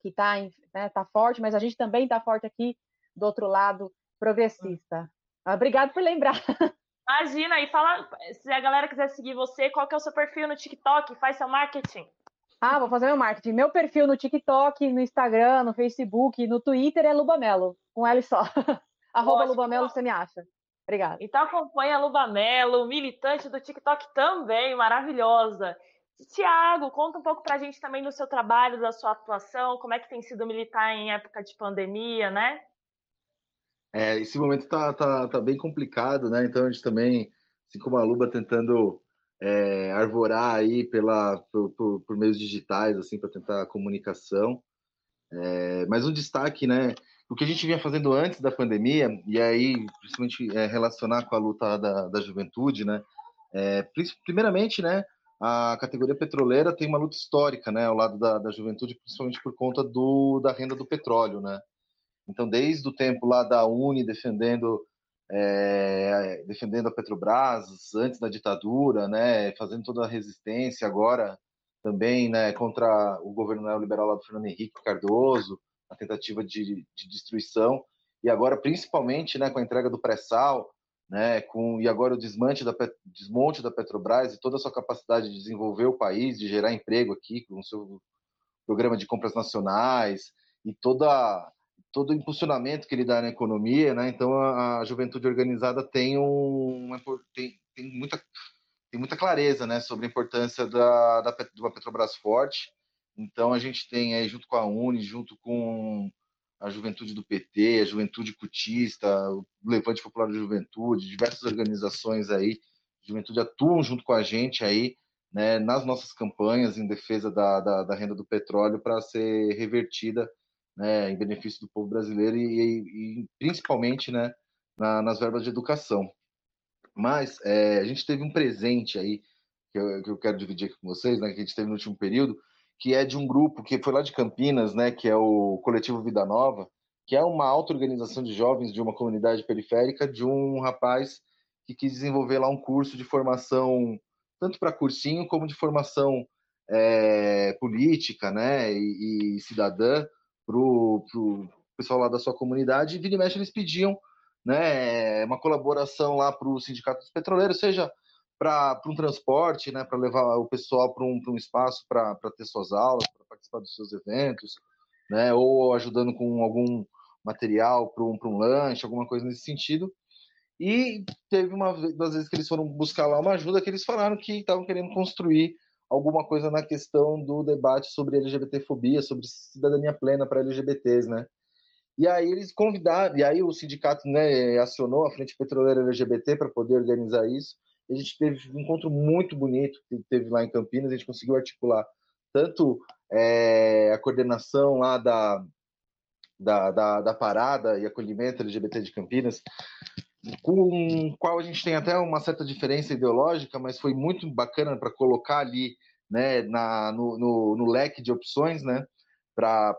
que tá, né, tá forte, mas a gente também está forte aqui do outro lado progressista. Obrigado por lembrar. Imagina, e fala, se a galera quiser seguir você, qual que é o seu perfil no TikTok? Faz seu marketing. Ah, vou fazer meu marketing. Meu perfil no TikTok, no Instagram, no Facebook, no Twitter é Lubamelo, com L só. Arroba Lubamelo, você me acha. Obrigada. Então acompanha a Lubamelo, militante do TikTok também, maravilhosa. Tiago, conta um pouco pra gente também do seu trabalho, da sua atuação, como é que tem sido militar em época de pandemia, né? É, esse momento tá, tá, tá bem complicado, né? Então a gente também, assim como a Luba, tentando é, arvorar aí pela, por, por, por, meios digitais, assim, para tentar a comunicação. É, mas um destaque, né? O que a gente vinha fazendo antes da pandemia, e aí, principalmente, é, relacionar com a luta da, da juventude, né? É, primeiramente, né? A categoria petroleira tem uma luta histórica, né? Ao lado da, da juventude, principalmente por conta do, da renda do petróleo, né? Então, desde o tempo lá da Uni defendendo é, defendendo a Petrobras antes da ditadura, né, fazendo toda a resistência agora também, né, contra o governo neoliberal lá do Fernando Henrique Cardoso, a tentativa de, de destruição. E agora principalmente, né, com a entrega do pré-sal, né, com e agora o desmonte da desmonte da Petrobras e toda a sua capacidade de desenvolver o país, de gerar emprego aqui com o seu programa de compras nacionais e toda todo o impulsionamento que ele dá na economia, né? Então a, a juventude organizada tem um tem, tem, muita tem muita clareza, né, sobre a importância da, da de uma Petrobras forte. Então a gente tem aí junto com a Uni, junto com a juventude do PT, a juventude cutista, o Levante Popular da Juventude, diversas organizações aí, juventude atuam junto com a gente aí, né, nas nossas campanhas em defesa da, da, da renda do petróleo para ser revertida né, em benefício do povo brasileiro e, e, e principalmente né, na, nas verbas de educação. Mas é, a gente teve um presente aí que eu, que eu quero dividir aqui com vocês, né, que a gente teve no último período, que é de um grupo que foi lá de Campinas, né, que é o Coletivo Vida Nova, que é uma auto-organização de jovens de uma comunidade periférica, de um rapaz que quis desenvolver lá um curso de formação, tanto para cursinho como de formação é, política né, e, e cidadã para o pessoal lá da sua comunidade. E vira e mexe eles pediam né, uma colaboração lá para o Sindicato dos Petroleiros, seja para um transporte, né, para levar o pessoal para um, um espaço para ter suas aulas, para participar dos seus eventos, né, ou ajudando com algum material para um, um lanche, alguma coisa nesse sentido. E teve uma das vezes que eles foram buscar lá uma ajuda que eles falaram que estavam querendo construir alguma coisa na questão do debate sobre LGBTfobia, sobre cidadania plena para LGBTs, né? E aí eles convidaram, e aí o sindicato né, acionou a Frente Petroleira LGBT para poder organizar isso. A gente teve um encontro muito bonito que teve lá em Campinas, a gente conseguiu articular tanto é, a coordenação lá da, da, da, da, parada e acolhimento LGBT de Campinas, com qual a gente tem até uma certa diferença ideológica, mas foi muito bacana para colocar ali né, na, no, no, no, leque de opções né, para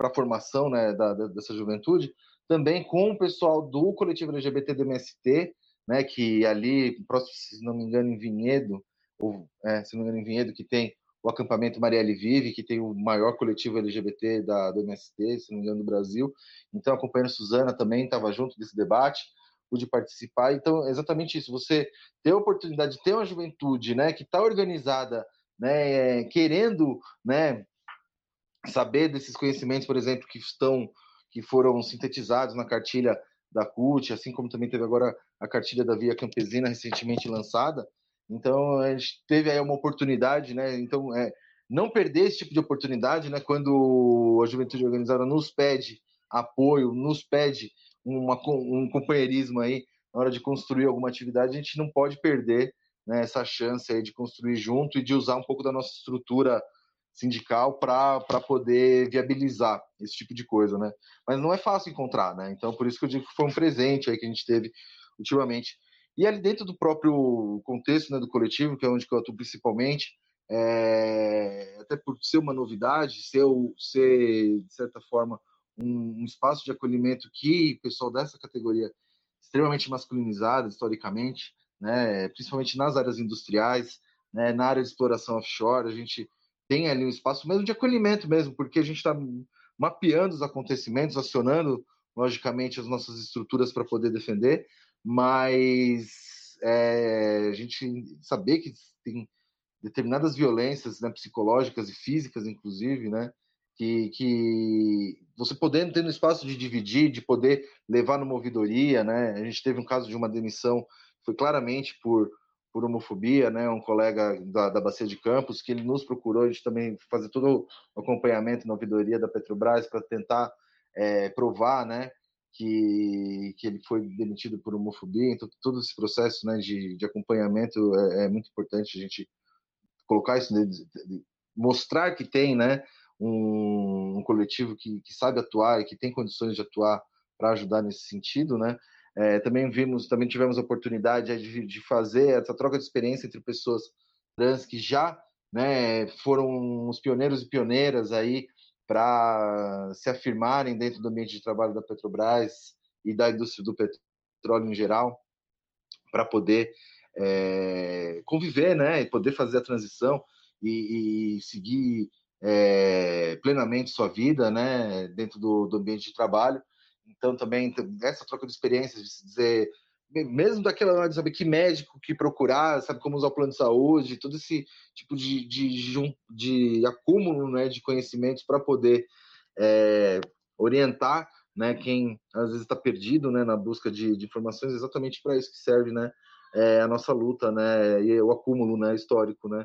a formação né, da, dessa juventude, também com o pessoal do coletivo LGBT do MST, né, que ali, próximo, se não me engano, em Vinhedo, ou, é, se não me engano, em Vinhedo, que tem o acampamento Marielle Vive, que tem o maior coletivo LGBT da, do MST, se não me engano, do Brasil. Então, a Suzana também, estava junto desse debate, pude participar. Então, é exatamente isso, você ter a oportunidade de ter uma juventude né, que está organizada, né, querendo né, saber desses conhecimentos, por exemplo, que estão que foram sintetizados na cartilha da CUT, assim como também teve agora a cartilha da Via Campesina recentemente lançada. Então a gente teve aí uma oportunidade, né? Então é, não perder esse tipo de oportunidade, né? Quando a Juventude Organizada nos pede apoio, nos pede uma, um companheirismo aí na hora de construir alguma atividade, a gente não pode perder né, essa chance aí de construir junto e de usar um pouco da nossa estrutura sindical para poder viabilizar esse tipo de coisa, né? Mas não é fácil encontrar, né? Então, por isso que eu digo que foi um presente aí que a gente teve ultimamente. E ali dentro do próprio contexto né, do coletivo, que é onde eu atuo principalmente, é, até por ser uma novidade, ser, ser de certa forma, um, um, espaço de acolhimento que o pessoal dessa categoria extremamente masculinizada historicamente, né, principalmente nas áreas industriais, né, na área de exploração offshore, a gente tem ali um espaço mesmo de acolhimento mesmo, porque a gente está mapeando os acontecimentos, acionando logicamente as nossas estruturas para poder defender, mas é, a gente saber que tem determinadas violências né, psicológicas e físicas, inclusive, né, que, que você podendo ter no espaço de dividir, de poder levar numa ouvidoria, né, a gente teve um caso de uma demissão, foi claramente por, por homofobia, né, um colega da, da Bacia de Campos, que ele nos procurou, a gente também fazer todo o acompanhamento na ouvidoria da Petrobras para tentar é, provar, né, que, que ele foi demitido por homofobia, então todo esse processo né, de, de acompanhamento é, é muito importante a gente colocar isso, de mostrar que tem né, um, um coletivo que, que, sabe atuar e que tem condições de atuar para ajudar nesse sentido, né? É, também vimos, também tivemos a oportunidade de, de, fazer essa troca de experiência entre pessoas trans que já né, foram os pioneiros e pioneiras aí para se afirmarem dentro do ambiente de trabalho da Petrobras e da indústria do petróleo em geral, para poder é, conviver, né, e poder fazer a transição e, e seguir é, plenamente sua vida, né, dentro do, do, ambiente de trabalho. Então também essa troca de experiências, de se dizer mesmo daquela hora de saber que médico que procurar, sabe como usar o plano de saúde, todo esse tipo de, de, de acúmulo né, de conhecimentos para poder é, orientar né, quem às vezes está perdido né, na busca de, de informações, exatamente para isso que serve né, é, a nossa luta né, e o acúmulo né, histórico né,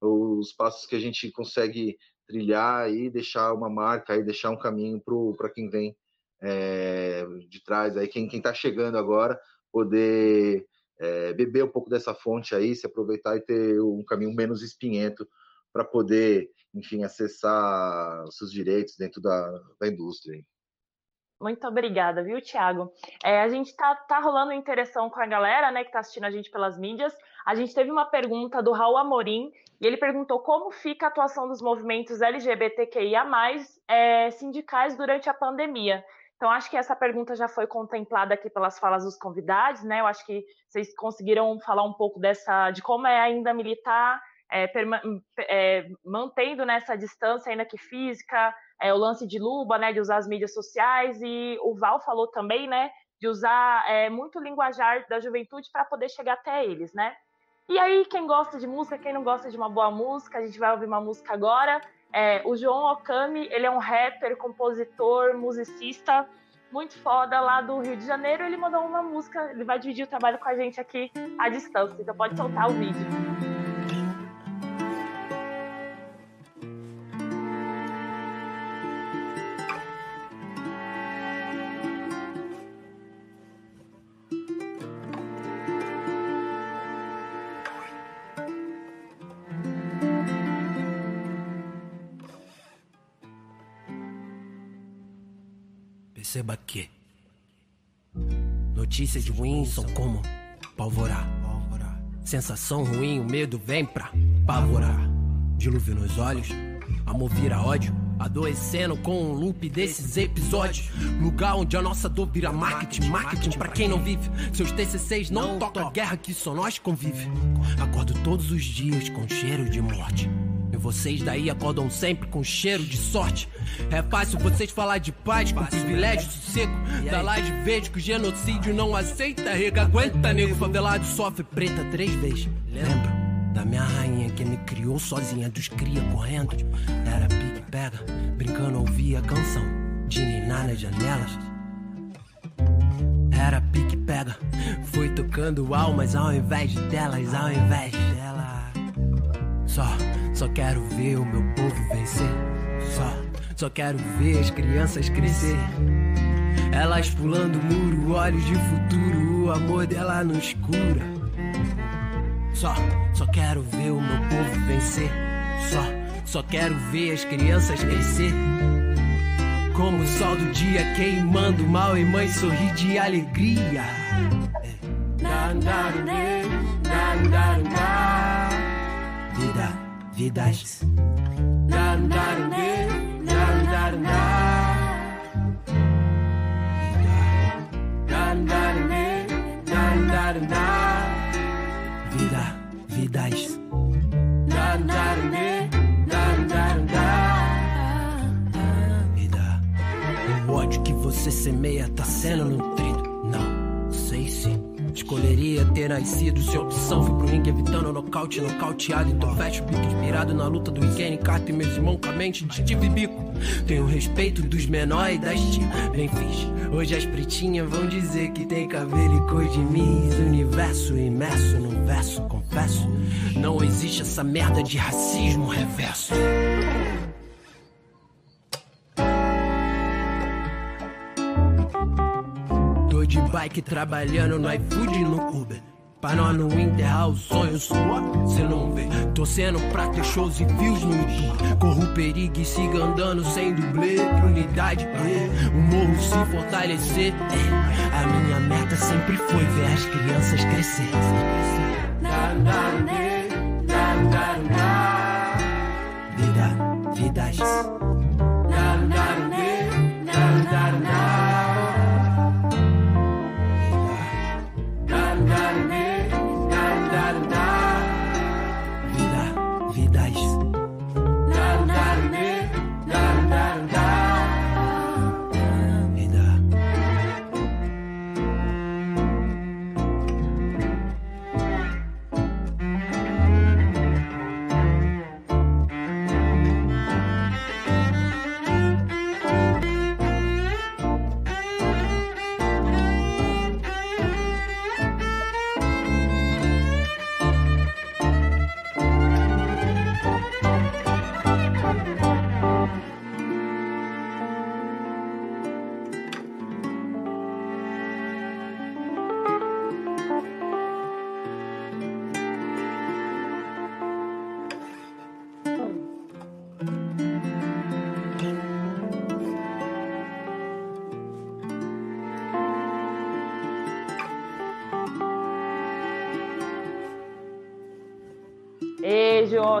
os passos que a gente consegue trilhar e deixar uma marca e deixar um caminho para quem vem é, de trás, aí quem está chegando agora poder é, beber um pouco dessa fonte aí, se aproveitar e ter um caminho menos espinhento para poder, enfim, acessar os seus direitos dentro da, da indústria. Muito obrigada, viu, Thiago? É, a gente tá, tá rolando interação com a galera, né, que está assistindo a gente pelas mídias. A gente teve uma pergunta do Raul Amorim, e ele perguntou como fica a atuação dos movimentos LGBTQIA+, é, sindicais durante a pandemia. Então, acho que essa pergunta já foi contemplada aqui pelas falas dos convidados, né? Eu acho que vocês conseguiram falar um pouco dessa, de como é ainda militar, é, é, mantendo nessa distância, ainda que física, é, o lance de luba, né? De usar as mídias sociais, e o Val falou também, né? De usar é, muito linguajar da juventude para poder chegar até eles, né? E aí, quem gosta de música, quem não gosta de uma boa música, a gente vai ouvir uma música agora. É, o João Okami, ele é um rapper, compositor, musicista muito foda lá do Rio de Janeiro. Ele mandou uma música, ele vai dividir o trabalho com a gente aqui à distância, então pode soltar o vídeo. Perceba que notícias ruins são como pólvora. Sensação ruim, o medo vem pra pavorar. Dilúvio nos olhos, amor vira ódio. Adoecendo com um loop desses episódios. Lugar onde a nossa dor vira marketing. Marketing pra quem não vive. Seus TCCs não tocam guerra que só nós convive. Acordo todos os dias com cheiro de morte. E vocês daí acordam sempre com cheiro de sorte. É fácil vocês falar de paz com privilégio, sossego. Da laje verde que o genocídio não aceita. Rega, aguenta, nego favelado sofre preta três vezes. Lembro da minha rainha que me criou sozinha, dos cria correndo. Era pique pega, brincando ouvia a canção de ninar nas janelas. Era pique pega, foi tocando almas ao invés delas, ao invés dela. Só só quero ver o meu povo vencer. Só, só quero ver as crianças crescer. Elas pulando muro, olhos de futuro, o amor dela nos cura. Só, só quero ver o meu povo vencer. Só, só quero ver as crianças crescer. Como o sol do dia queimando mal e mãe sorrir de alegria. Vida dan, Vida, vidas. Vida. O ódio que você semeia tá sendo nutrido. Nascido se a opção foi pro ringue evitando nocaute, nocauteado. Então fecho o bico inspirado na luta do Kenny Carter meus irmãos com a mente de Steve Bico. Tenho respeito dos menores das tia, bem fiz. Hoje as pretinhas vão dizer que tem cabelo e cor de mim. Universo imerso no verso, confesso. Não existe essa merda de racismo reverso. de bike trabalhando no iFood e no Uber. Pra nós não enterrar os sonhos cê não vê. Torcendo pra ter shows e views no YouTube. Corro perigo e siga andando sem dublê. Unidade, é. o morro se fortalecer. A minha meta sempre foi ver as crianças crescer. Vida, vidas. Ó, oh,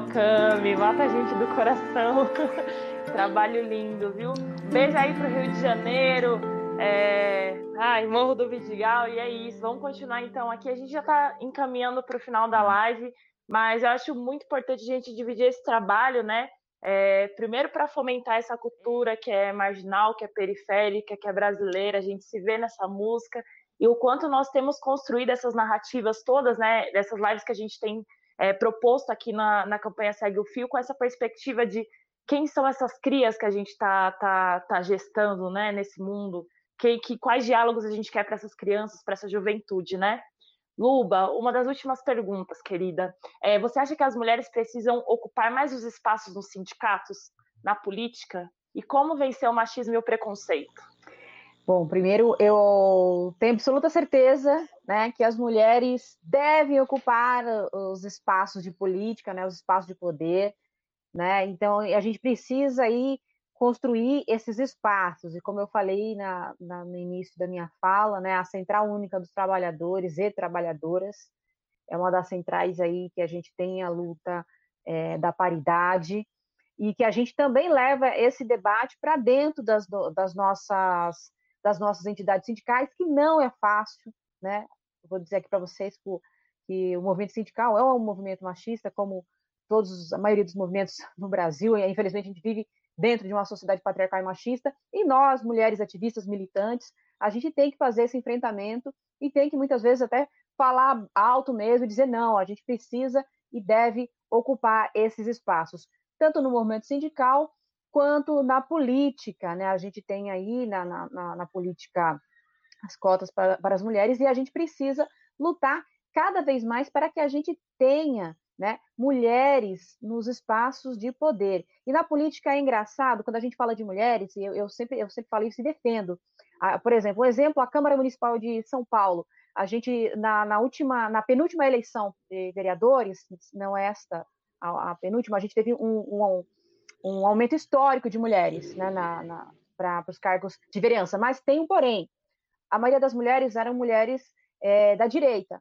Cami, mata a gente do coração. Trabalho lindo, viu? Beijo aí pro Rio de Janeiro. É... Ai, Morro do Vidigal, e é isso. Vamos continuar então aqui. A gente já está encaminhando para o final da live, mas eu acho muito importante a gente dividir esse trabalho, né? É, primeiro para fomentar essa cultura que é marginal, que é periférica, que é brasileira, a gente se vê nessa música e o quanto nós temos construído essas narrativas todas, né? Dessas lives que a gente tem é, proposto aqui na, na campanha Segue o Fio, com essa perspectiva de quem são essas crias que a gente está tá, tá gestando né, nesse mundo, que, que quais diálogos a gente quer para essas crianças, para essa juventude, né? Luba, uma das últimas perguntas, querida. É, você acha que as mulheres precisam ocupar mais os espaços nos sindicatos, na política? E como vencer o machismo e o preconceito? Bom, primeiro eu tenho absoluta certeza né, que as mulheres devem ocupar os espaços de política, né, os espaços de poder. Né? Então a gente precisa aí construir esses espaços. E como eu falei na, na, no início da minha fala, né, a Central Única dos Trabalhadores e Trabalhadoras é uma das centrais aí que a gente tem a luta é, da paridade e que a gente também leva esse debate para dentro das, das, nossas, das nossas entidades sindicais, que não é fácil, né? Vou dizer aqui para vocês que o, que o movimento sindical é um movimento machista, como todos a maioria dos movimentos no Brasil, e infelizmente a gente vive dentro de uma sociedade patriarcal e machista, e nós, mulheres ativistas militantes, a gente tem que fazer esse enfrentamento e tem que muitas vezes até falar alto mesmo e dizer não, a gente precisa e deve ocupar esses espaços, tanto no movimento sindical quanto na política, né? A gente tem aí na, na, na política as cotas para, para as mulheres e a gente precisa lutar cada vez mais para que a gente tenha né, mulheres nos espaços de poder. E na política é engraçado, quando a gente fala de mulheres, eu, eu sempre, eu sempre falo isso e defendo. Ah, por exemplo, um exemplo, a Câmara Municipal de São Paulo. A gente, na, na última, na penúltima eleição de vereadores, não é esta a, a penúltima, a gente teve um, um, um, aumento histórico de mulheres né, para os cargos de vereança. Mas tem um porém. A maioria das mulheres eram mulheres é, da direita.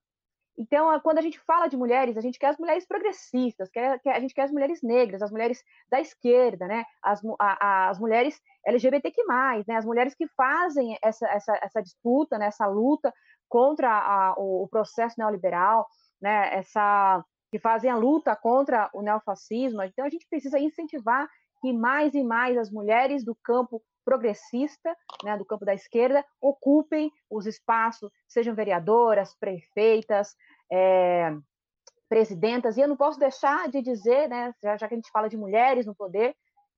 Então, quando a gente fala de mulheres, a gente quer as mulheres progressistas, quer, quer, a gente quer as mulheres negras, as mulheres da esquerda, né? as, a, as mulheres LGBTQ+, né? as mulheres que fazem essa, essa, essa disputa, né? essa luta contra a, o, o, processo neoliberal, né? essa, que fazem a luta contra o neofascismo. Então, a gente precisa incentivar que mais e mais as mulheres do campo progressista, né, do campo da esquerda, ocupem os espaços, sejam vereadoras, prefeitas, é, presidentas. E eu não posso deixar de dizer, né, já, já que a gente fala de mulheres no poder,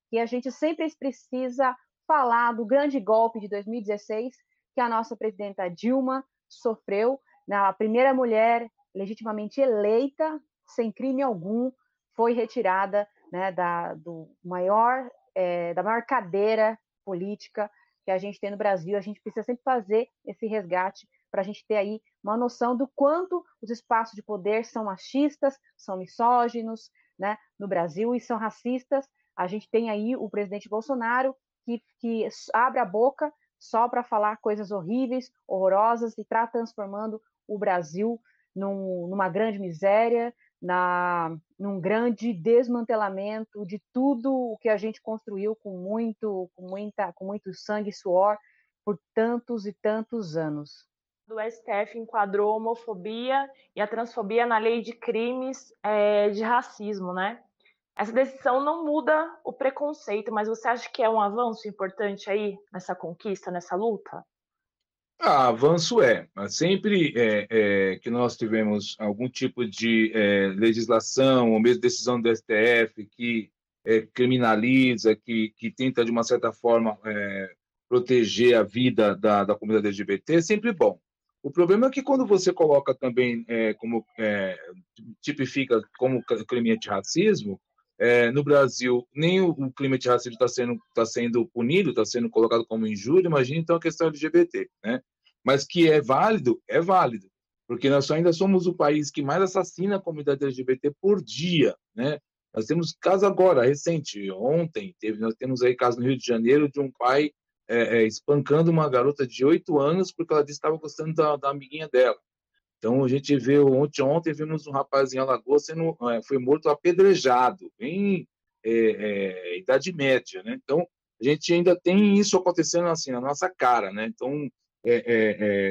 que a gente sempre precisa falar do grande golpe de 2016 que a nossa presidenta Dilma sofreu, né, a primeira mulher legitimamente eleita, sem crime algum, foi retirada né, da, do maior, é, da maior cadeira política que a gente tem no Brasil. A gente precisa sempre fazer esse resgate para a gente ter aí uma noção do quanto os espaços de poder são machistas, são misóginos, né, no Brasil e são racistas. A gente tem aí o presidente Bolsonaro que, que abre a boca só para falar coisas horríveis, horrorosas e está transformando o Brasil num, numa grande miséria, na, num grande desmantelamento de tudo o que a gente construiu com muito, com muita, com muito sangue e suor por tantos e tantos anos. O STF enquadrou a homofobia e a transfobia na lei de crimes é, de racismo, né? Essa decisão não muda o preconceito, mas você acha que é um avanço importante aí nessa conquista, nessa luta? Ah, avanço é. Sempre é, é, que nós tivemos algum tipo de é, legislação, ou mesmo decisão do STF que é, criminaliza, que, que tenta, de uma certa forma, é, proteger a vida da, da comunidade LGBT, é sempre bom. O problema é que quando você coloca também é, como tipifica como crime antirracismo, é, no Brasil, nem o, o de racismo está sendo, tá sendo punido, está sendo colocado como injúria, imagina então a questão LGBT, né? Mas que é válido, é válido, porque nós ainda somos o país que mais assassina a comunidade LGBT por dia, né? Nós temos caso agora, recente, ontem, teve, nós temos aí caso no Rio de Janeiro de um pai é, é, espancando uma garota de oito anos porque ela disse que estava gostando da, da amiguinha dela. Então a gente vê ontem, ontem vimos um rapaz em Alagoas sendo é, foi morto apedrejado em é, é, idade média, né? Então a gente ainda tem isso acontecendo assim na nossa cara, né? Então é, é,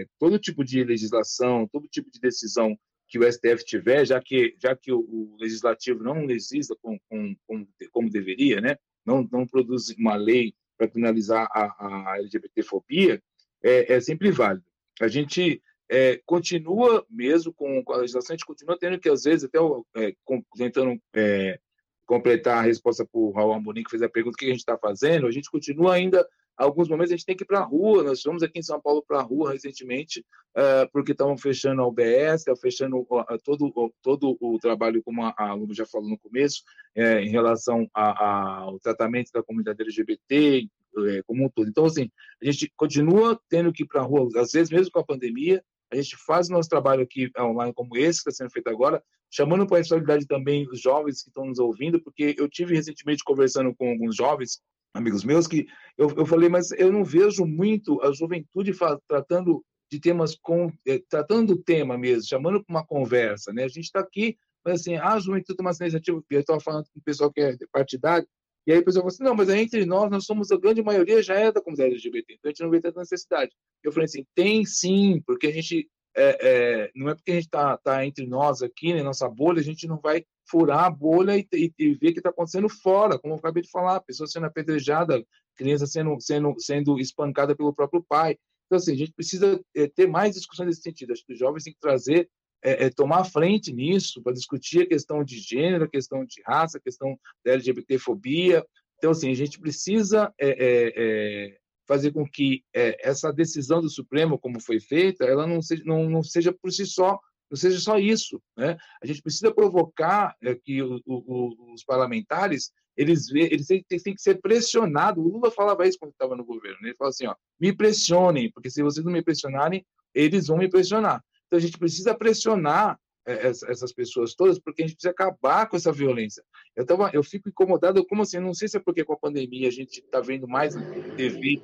é, todo tipo de legislação, todo tipo de decisão que o STF tiver, já que já que o, o legislativo não legisla com, com, com, como deveria, né? Não não produz uma lei para finalizar a, a LGBTfobia, é, é sempre válido. A gente é, continua mesmo com, com, a legislação, a gente continua tendo que, às vezes, até é, com, tentando é, completar a resposta para o Raul Amorim, que fez a pergunta, o que a gente está fazendo, a gente continua ainda, alguns momentos a gente tem que ir para a rua, nós fomos aqui em São Paulo para a rua recentemente, uh, porque estavam fechando a UBS, fechando uh, todo, uh, todo o trabalho, como a, a já falou no começo, é, em relação ao tratamento da comunidade LGBT, é, como um todo. Então, assim, a gente continua tendo que ir para a rua, às vezes mesmo com a pandemia, a gente faz o nosso trabalho aqui online como esse que está sendo feito agora, chamando para a responsabilidade também os jovens que estão nos ouvindo, porque eu tive recentemente conversando com alguns jovens, amigos meus, que eu, eu falei, mas eu não vejo muito a juventude tratando de temas com eh, tratando do tema mesmo, chamando para uma conversa, né? A gente está aqui, mas assim, ah, a juventude tem uma iniciativa, eu estava falando com o pessoal que é partidário, e aí a pessoa falou assim, não, mas entre nós, nós somos, a grande maioria já é da comunidade LGBT, então a gente não vê tanta necessidade. Eu falei assim, tem sim, porque a gente, é, é, não é porque a gente está tá entre nós aqui, na né, nossa bolha, a gente não vai furar a bolha e, e, e ver o que está acontecendo fora, como eu acabei de falar, pessoa sendo apedrejada, criança sendo, sendo, sendo espancada pelo próprio pai. Então, assim, a gente precisa é, ter mais discussões nesse sentido. Acho que os jovens têm que trazer é, é, tomar frente nisso para discutir a questão de gênero, a questão de raça, a questão da LGBTfobia. Então, assim, a gente precisa é, é, é fazer com que é, essa decisão do Supremo, como foi feita, ela não seja, não, não seja por si só, não seja só isso. Né? A gente precisa provocar que o, o, os parlamentares eles, eles têm, têm, que ser pressionados. O Lula falava isso quando estava no governo. Né? Ele falava assim: ó, me pressionem, porque se vocês não me pressionarem, eles vão me pressionar. Então a gente precisa pressionar é, essas pessoas todas, porque a gente precisa acabar com essa violência. Eu, tava, eu fico incomodado, como assim? Não sei se é porque com a pandemia a gente está vendo mais TV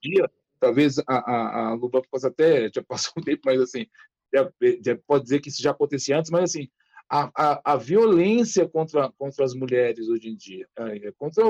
dia, talvez a, a, a Luba possa até, já passou um tempo, mas assim, já, já pode dizer que isso já acontecia antes, mas assim, a, a, a, violência contra, contra as mulheres hoje em dia, é, contra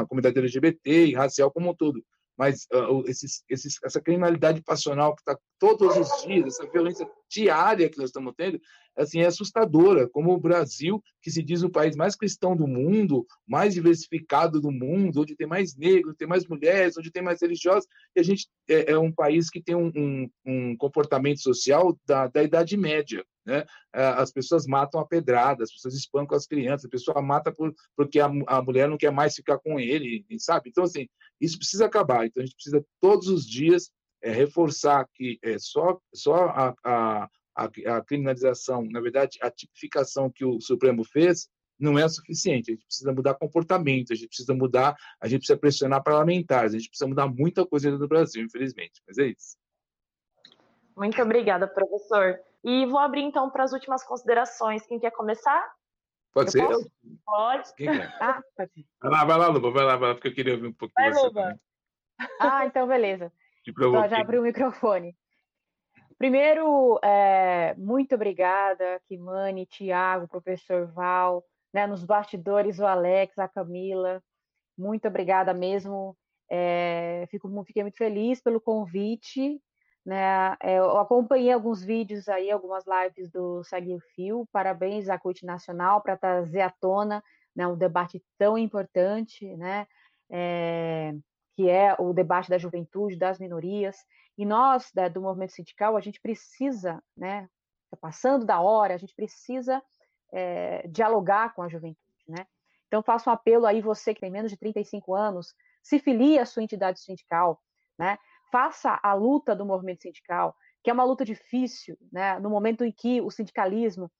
a comunidade LGBT e racial como um todo, mas uh, esses, esses, essa criminalidade passional que está todos os dias, essa violência diária que nós estamos tendo, assim, é assustadora. Como o Brasil, que se diz o país mais cristão do mundo, mais diversificado do mundo, onde tem mais negros, tem mais mulheres, onde tem mais religiosos, e a gente é, é um país que tem um, um, um comportamento social da, da Idade Média. Né? As pessoas matam a pedrada, as pessoas espancam as crianças, a pessoa mata por, porque a, a mulher não quer mais ficar com ele, sabe? Então, assim, isso precisa acabar. Então, a gente precisa todos os dias é, reforçar que é, só, só a, a, a, criminalização, na verdade, a tipificação que o Supremo fez, não é suficiente. A gente precisa mudar comportamento, a gente precisa mudar, a gente precisa pressionar parlamentares, a gente precisa mudar muita coisa no Brasil, infelizmente. Mas é isso. Muito obrigada, professor. E vou abrir então para as últimas considerações. Quem quer começar? Pode ser? Eu? Pode. Quem quer? Ah, pode. Vai lá, vai lá, Luba, vai lá, vai lá, porque eu queria ouvir um pouquinho. Vai, Luba. Também. Ah, então beleza. Então, já abri o microfone. Primeiro, é, muito obrigada, Kimani, Tiago, professor Val, né, nos bastidores o Alex, a Camila. Muito obrigada mesmo. É, fico, fiquei muito feliz pelo convite né? É, eu acompanhei alguns vídeos aí, algumas lives do Segue o Fio. Parabéns à CUT Nacional para trazer à tona né, um debate tão importante, né? É, que é o debate da juventude, das minorias. E nós, da, do movimento sindical, a gente precisa, né? Tá passando da hora, a gente precisa é, dialogar com a juventude, né? Então, faço um apelo aí, você que tem menos de 35 anos, se filie à sua entidade sindical, né? faça a luta do movimento sindical, que é uma luta difícil, né? no momento em que o sindicalismo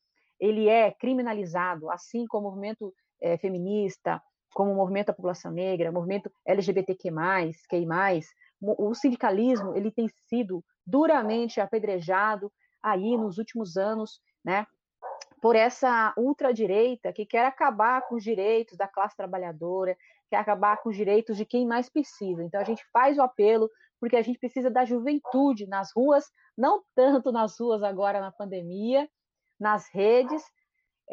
ele é criminalizado, assim como o movimento é, feminista, como o movimento da população negra, o movimento LGBTQ+, QI+, o sindicalismo ele tem sido duramente apedrejado aí nos últimos anos, né, por essa ultradireita que quer acabar com os direitos da classe trabalhadora, quer acabar com os direitos de quem mais precisa. Então a gente faz o apelo porque a gente precisa da juventude nas ruas, não tanto nas ruas agora na pandemia, nas redes.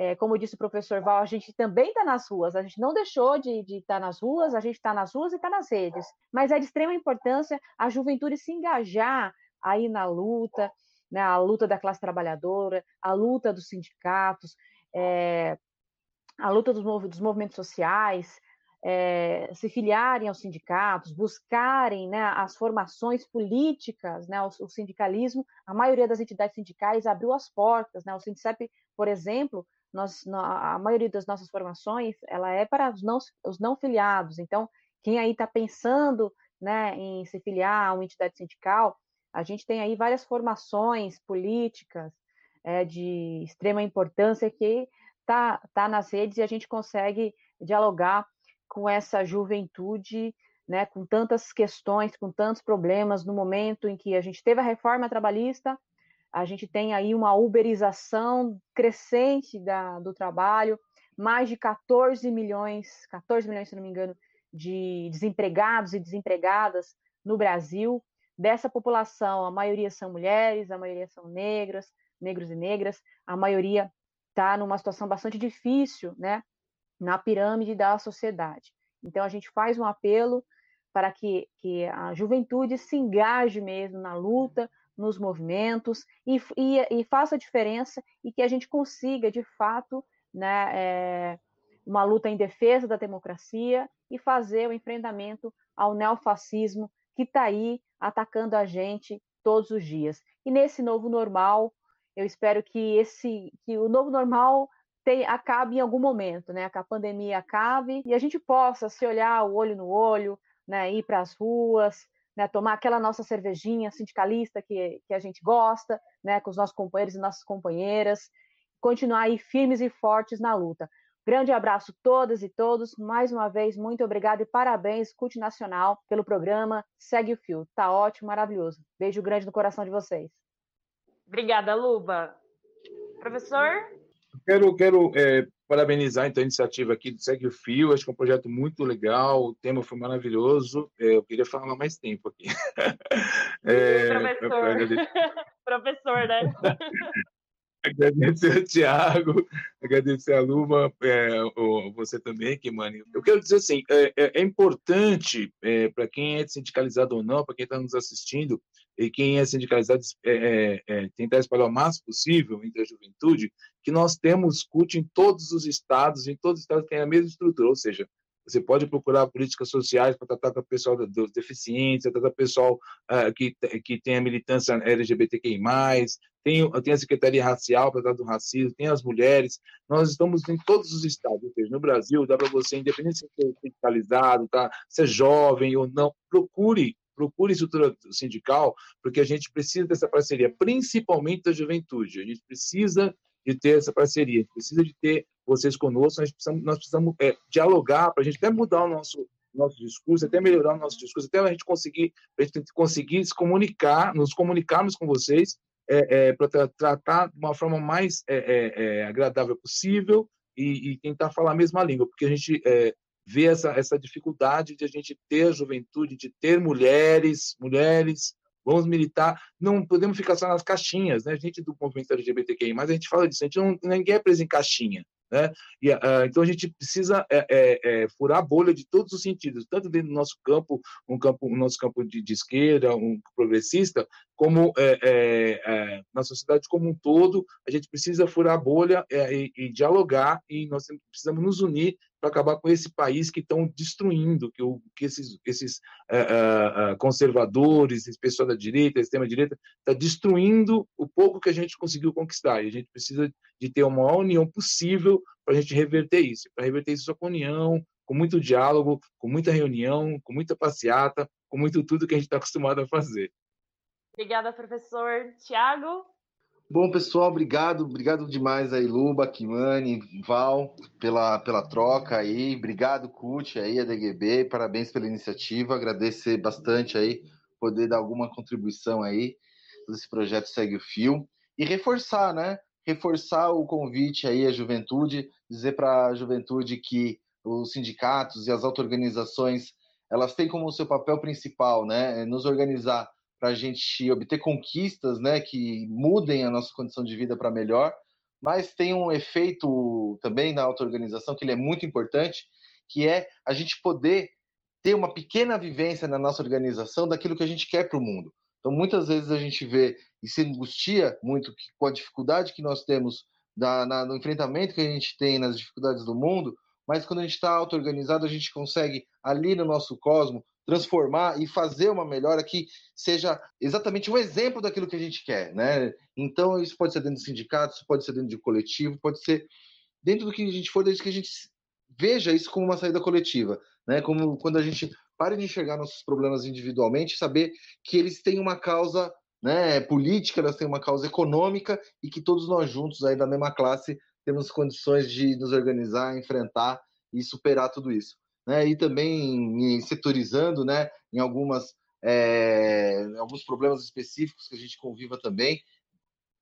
É, como disse o professor Val, a gente também está nas ruas, a gente não deixou de estar tá nas ruas, a gente está nas ruas e está nas redes. Mas é de extrema importância a juventude se engajar aí na luta, né, a luta da classe trabalhadora, a luta dos sindicatos, é, a luta dos, mov dos movimentos sociais, é, se filiarem aos sindicatos, buscarem né, as formações políticas, né, o, o, sindicalismo, a maioria das entidades sindicais abriu as portas, né, o Sindicep, por exemplo, nós, a maioria das nossas formações, ela é para os não, os não filiados, então, quem aí está pensando né, em se filiar a uma entidade sindical, a gente tem aí várias formações políticas é, de extrema importância que está tá nas redes e a gente consegue dialogar com essa juventude, né, com tantas questões, com tantos problemas no momento em que a gente teve a reforma trabalhista, a gente tem aí uma uberização crescente da, do trabalho, mais de 14 milhões, 14 milhões, se não me engano, de desempregados e desempregadas no Brasil. Dessa população, a maioria são mulheres, a maioria são negras, negros e negras, a maioria está numa situação bastante difícil, né, na pirâmide da sociedade. Então, a gente faz um apelo para que, que a juventude se engaje mesmo na luta, nos movimentos e, e, e faça a diferença e que a gente consiga, de fato, né, é, uma luta em defesa da democracia e fazer o enfrentamento ao neofascismo que está aí atacando a gente todos os dias. E nesse novo normal, eu espero que esse que o novo normal tem, acabe em algum momento, né? Que a pandemia acabe e a gente possa se olhar o olho no olho, né? Ir para as ruas, né? Tomar aquela nossa cervejinha sindicalista que, que a gente gosta, né? Com os nossos companheiros e nossas companheiras, continuar aí firmes e fortes na luta. Grande abraço todas e todos. Mais uma vez, muito obrigada e parabéns, CUT Nacional, pelo programa Segue o Fio. Tá ótimo, maravilhoso. Beijo grande no coração de vocês. Obrigada, Luba. Professor? Quero, quero é, parabenizar então, a iniciativa aqui do Segue o Fio. Acho que é um projeto muito legal. O tema foi maravilhoso. É, eu queria falar mais tempo aqui. É, professor. professor, né? agradecer ao Tiago, agradecer a Luma, é, você também, Kimani. Eu quero dizer assim, é, é, é importante é, para quem é sindicalizado ou não, para quem está nos assistindo, e quem é sindicalizado é, é, é, tentar espalhar o máximo possível entre a juventude, que nós temos CUT em todos os estados, em todos os estados tem a mesma estrutura, ou seja, você pode procurar políticas sociais para tratar com o pessoal dos deficientes, tratar com o pessoal uh, que, que tem a militância LGBTQI+, tem, tem a Secretaria Racial para tratar do racismo, tem as mulheres. Nós estamos em todos os estados, seja, no Brasil, dá para você, independente se você é sindicalizado, tá, se é jovem ou não, procure procure estrutura sindical, porque a gente precisa dessa parceria, principalmente da juventude. A gente precisa de ter essa parceria, a gente precisa de ter vocês conosco, nós precisamos, nós precisamos é, dialogar para a gente até mudar o nosso nosso discurso, até melhorar o nosso discurso, até a gente conseguir, a gente conseguir se comunicar, nos comunicarmos com vocês, é, é, para tra tratar de uma forma mais é, é, é, agradável possível e, e, tentar falar a mesma língua, porque a gente vê essa, essa dificuldade de a gente ter a juventude, de ter mulheres, mulheres, vamos militar, não podemos ficar só nas caixinhas, né? A gente do movimento LGBTQI, mas a gente fala disso, a gente não, ninguém é preso em caixinha. Né? E, uh, então a gente precisa é, é, é, furar a bolha de todos os sentidos, tanto dentro do nosso campo, um campo, o nosso campo de, de esquerda, um progressista, como é, é, é, na sociedade como um todo, a gente precisa furar a bolha e, e, dialogar e nós precisamos nos unir para acabar com esse país que estão destruindo, que, o, que esses, esses conservadores, esse pessoal da direita, extrema direita, está destruindo o pouco que a gente conseguiu conquistar. E a gente precisa de ter uma união possível para a gente reverter isso. Para reverter isso só com união, com muito diálogo, com muita reunião, com muita passeata, com muito tudo que a gente está acostumado a fazer. Obrigada, professor. Tiago? Bom, pessoal, obrigado, obrigado demais aí, Luba, Kimani, Val, pela, pela troca aí. Obrigado, CUT, aí, a DGB, parabéns pela iniciativa. Agradecer bastante aí, poder dar alguma contribuição aí. Esse projeto segue o fio. E reforçar, né? reforçar o convite aí à juventude, dizer para a juventude que os sindicatos e as auto-organizações elas têm como seu papel principal, né, nos organizar para a gente obter conquistas, né, que mudem a nossa condição de vida para melhor, mas tem um efeito também na auto-organização que ele é muito importante, que é a gente poder ter uma pequena vivência na nossa organização daquilo que a gente quer para o mundo. Então, muitas vezes a gente vê e se angustia muito com a dificuldade que nós temos da, na, no enfrentamento que a gente tem nas dificuldades do mundo, mas quando a gente está auto-organizado, a gente consegue, ali no nosso cosmo, transformar e fazer uma melhora que seja exatamente um exemplo daquilo que a gente quer, né? Então, isso pode ser dentro de sindicatos, pode ser dentro de coletivo, pode ser dentro do que a gente for, desde que a gente veja isso como uma saída coletiva, né? Como quando a gente para de enxergar nossos problemas individualmente, saber que eles têm uma causa né, política, elas têm uma causa econômica e que todos nós juntos aí da mesma classe temos condições de nos organizar, enfrentar e superar tudo isso. Né? E também setorizando né, em algumas, é, alguns problemas específicos que a gente conviva também.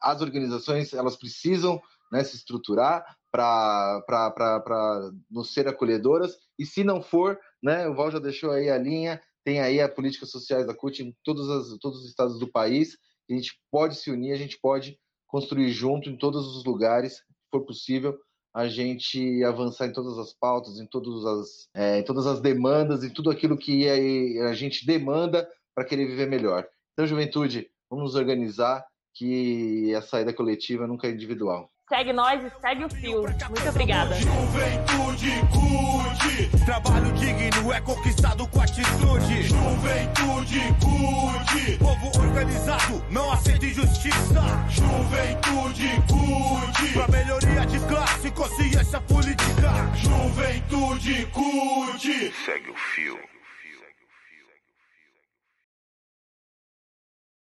As organizações elas precisam né, se estruturar para nos ser acolhedoras e se não for, né, o Val já deixou aí a linha, tem aí a políticas sociais da CUT em todos, as, todos os estados do país, a gente pode se unir, a gente pode construir junto em todos os lugares, se for possível, a gente avançar em todas as pautas, em todas as, é, em todas as demandas, em tudo aquilo que a gente demanda para querer viver melhor. Então, juventude, vamos nos organizar, que a saída coletiva nunca é individual. Segue nós e segue o fio. Muito obrigada. Juventude curte. Trabalho digno é conquistado com atitude. Juventude curte. Povo organizado não aceita injustiça. Juventude curte. Pra melhoria de classe, consciência política. Juventude curte. Segue o fio.